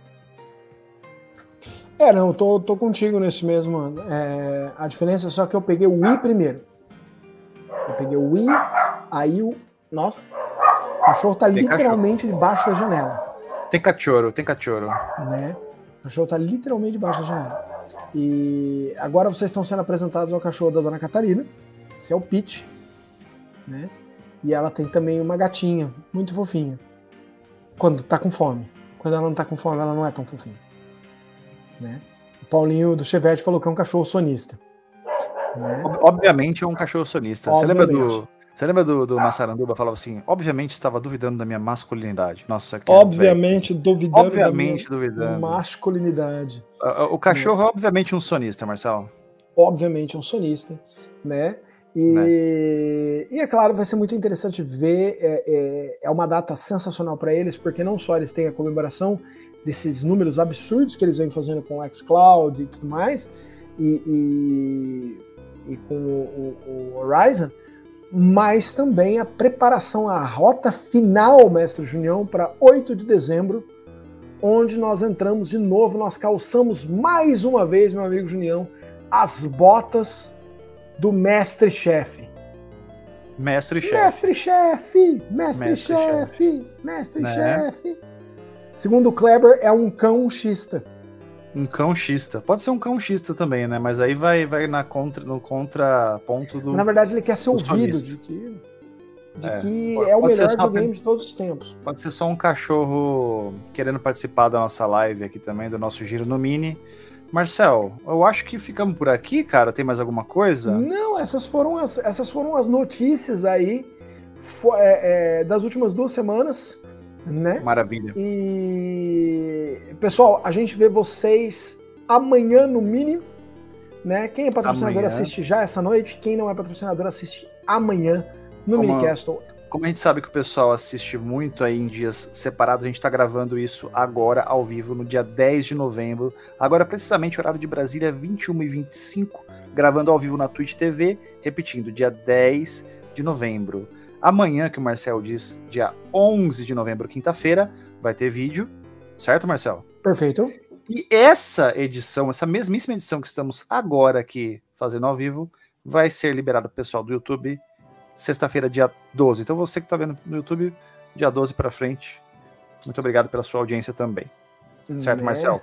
É, não, eu tô, tô contigo nesse mesmo. É, a diferença é só que eu peguei o Wii primeiro. Eu peguei o Wii, aí o. Nossa, o cachorro tá tem literalmente cachorro. debaixo da janela.
Tem cachorro, tem cachorro.
Né? O cachorro tá literalmente debaixo da janela. E agora vocês estão sendo apresentados ao cachorro da dona Catarina. Esse é o Pete. Né? E ela tem também uma gatinha, muito fofinha. Quando tá com fome. Quando ela não tá com fome, ela não é tão fofinha. Né? O Paulinho do Chevette falou que é um cachorro sonista.
Né? Obviamente é um cachorro sonista. Você lembra do. Você lembra do, do Massaranduba? Falava assim: obviamente estava duvidando da minha masculinidade. Nossa,
que Obviamente duvidando
obviamente, da minha duvidando.
masculinidade.
O, o cachorro é obviamente um sonista, Marcelo.
Obviamente um sonista, né? E, né? e é claro, vai ser muito interessante ver. É, é, é uma data sensacional para eles, porque não só eles têm a comemoração desses números absurdos que eles vêm fazendo com o xCloud e tudo mais, e, e, e com o, o, Horizon, mas também a preparação, a rota final, mestre Junião, para 8 de dezembro, onde nós entramos de novo, nós calçamos mais uma vez, meu amigo Junião, as botas do mestre-chefe.
Mestre-chefe.
Mestre-chefe, mestre-chefe, mestre-chefe. Né? Segundo o Kleber, é um cão xista.
Um cão xista. Pode ser um cão xista também, né? Mas aí vai, vai na contra, no contraponto do.
Na verdade, ele quer ser ouvido de que, de é, que é o melhor videogame de todos os tempos.
Pode ser só um cachorro querendo participar da nossa live aqui também, do nosso Giro no Mini. Marcel, eu acho que ficamos por aqui, cara. Tem mais alguma coisa?
Não, essas foram as, essas foram as notícias aí é, é, das últimas duas semanas, né?
Maravilha.
E pessoal, a gente vê vocês amanhã no mínimo, né? Quem é patrocinador amanhã. assiste já essa noite. Quem não é patrocinador assiste amanhã no Como... Minicastle
como a gente sabe que o pessoal assiste muito aí em dias separados, a gente está gravando isso agora ao vivo, no dia 10 de novembro. Agora, precisamente, horário de Brasília, 21 e 25 gravando ao vivo na Twitch TV, repetindo, dia 10 de novembro. Amanhã, que o Marcel diz, dia 11 de novembro, quinta-feira, vai ter vídeo, certo, Marcel?
Perfeito.
E essa edição, essa mesmíssima edição que estamos agora aqui fazendo ao vivo, vai ser liberada para o pessoal do YouTube sexta-feira, dia 12. Então você que está vendo no YouTube, dia 12 para frente. Muito obrigado pela sua audiência também. Certo, né? Marcel?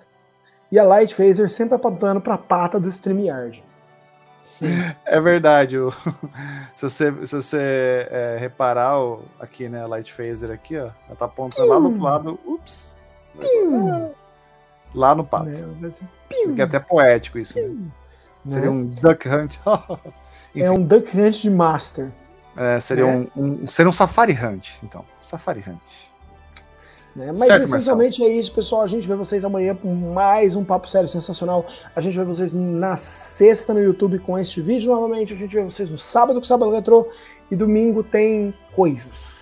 E a Light Phaser sempre apontando para a pata do StreamYard.
Sim. É verdade. O... se você, se você é, reparar o... aqui, né, a Light Phaser aqui, ó, ela tá apontando lá do outro lado. Ups! Lá no pato. É, é até poético isso. Né? Seria né? um Duck Hunt.
é um Duck Hunt de Master.
É, seria, é. Um, um, seria um Safari Hunt, então. Safari Hunt.
Né? Mas certo, essencialmente Marcelo. é isso, pessoal. A gente vê vocês amanhã com mais um Papo Sério Sensacional. A gente vê vocês na sexta no YouTube com este vídeo novamente. A gente vê vocês no sábado com o Sábado Retro. E domingo tem coisas.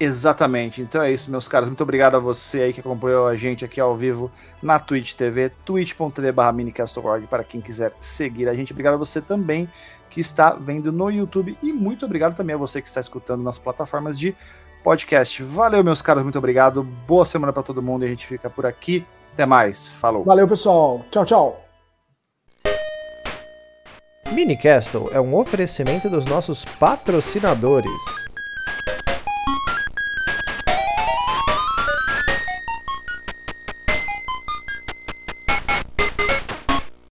Exatamente. Então é isso, meus caros. Muito obrigado a você aí que acompanhou a gente aqui ao vivo na Twitch TV, twitch.tv barra minicast.org para quem quiser seguir a gente. Obrigado a você também que está vendo no YouTube e muito obrigado também a você que está escutando nas plataformas de podcast. Valeu, meus caros, muito obrigado. Boa semana para todo mundo e a gente fica por aqui. Até mais. Falou.
Valeu, pessoal. Tchau, tchau.
Minicastle é um oferecimento dos nossos patrocinadores.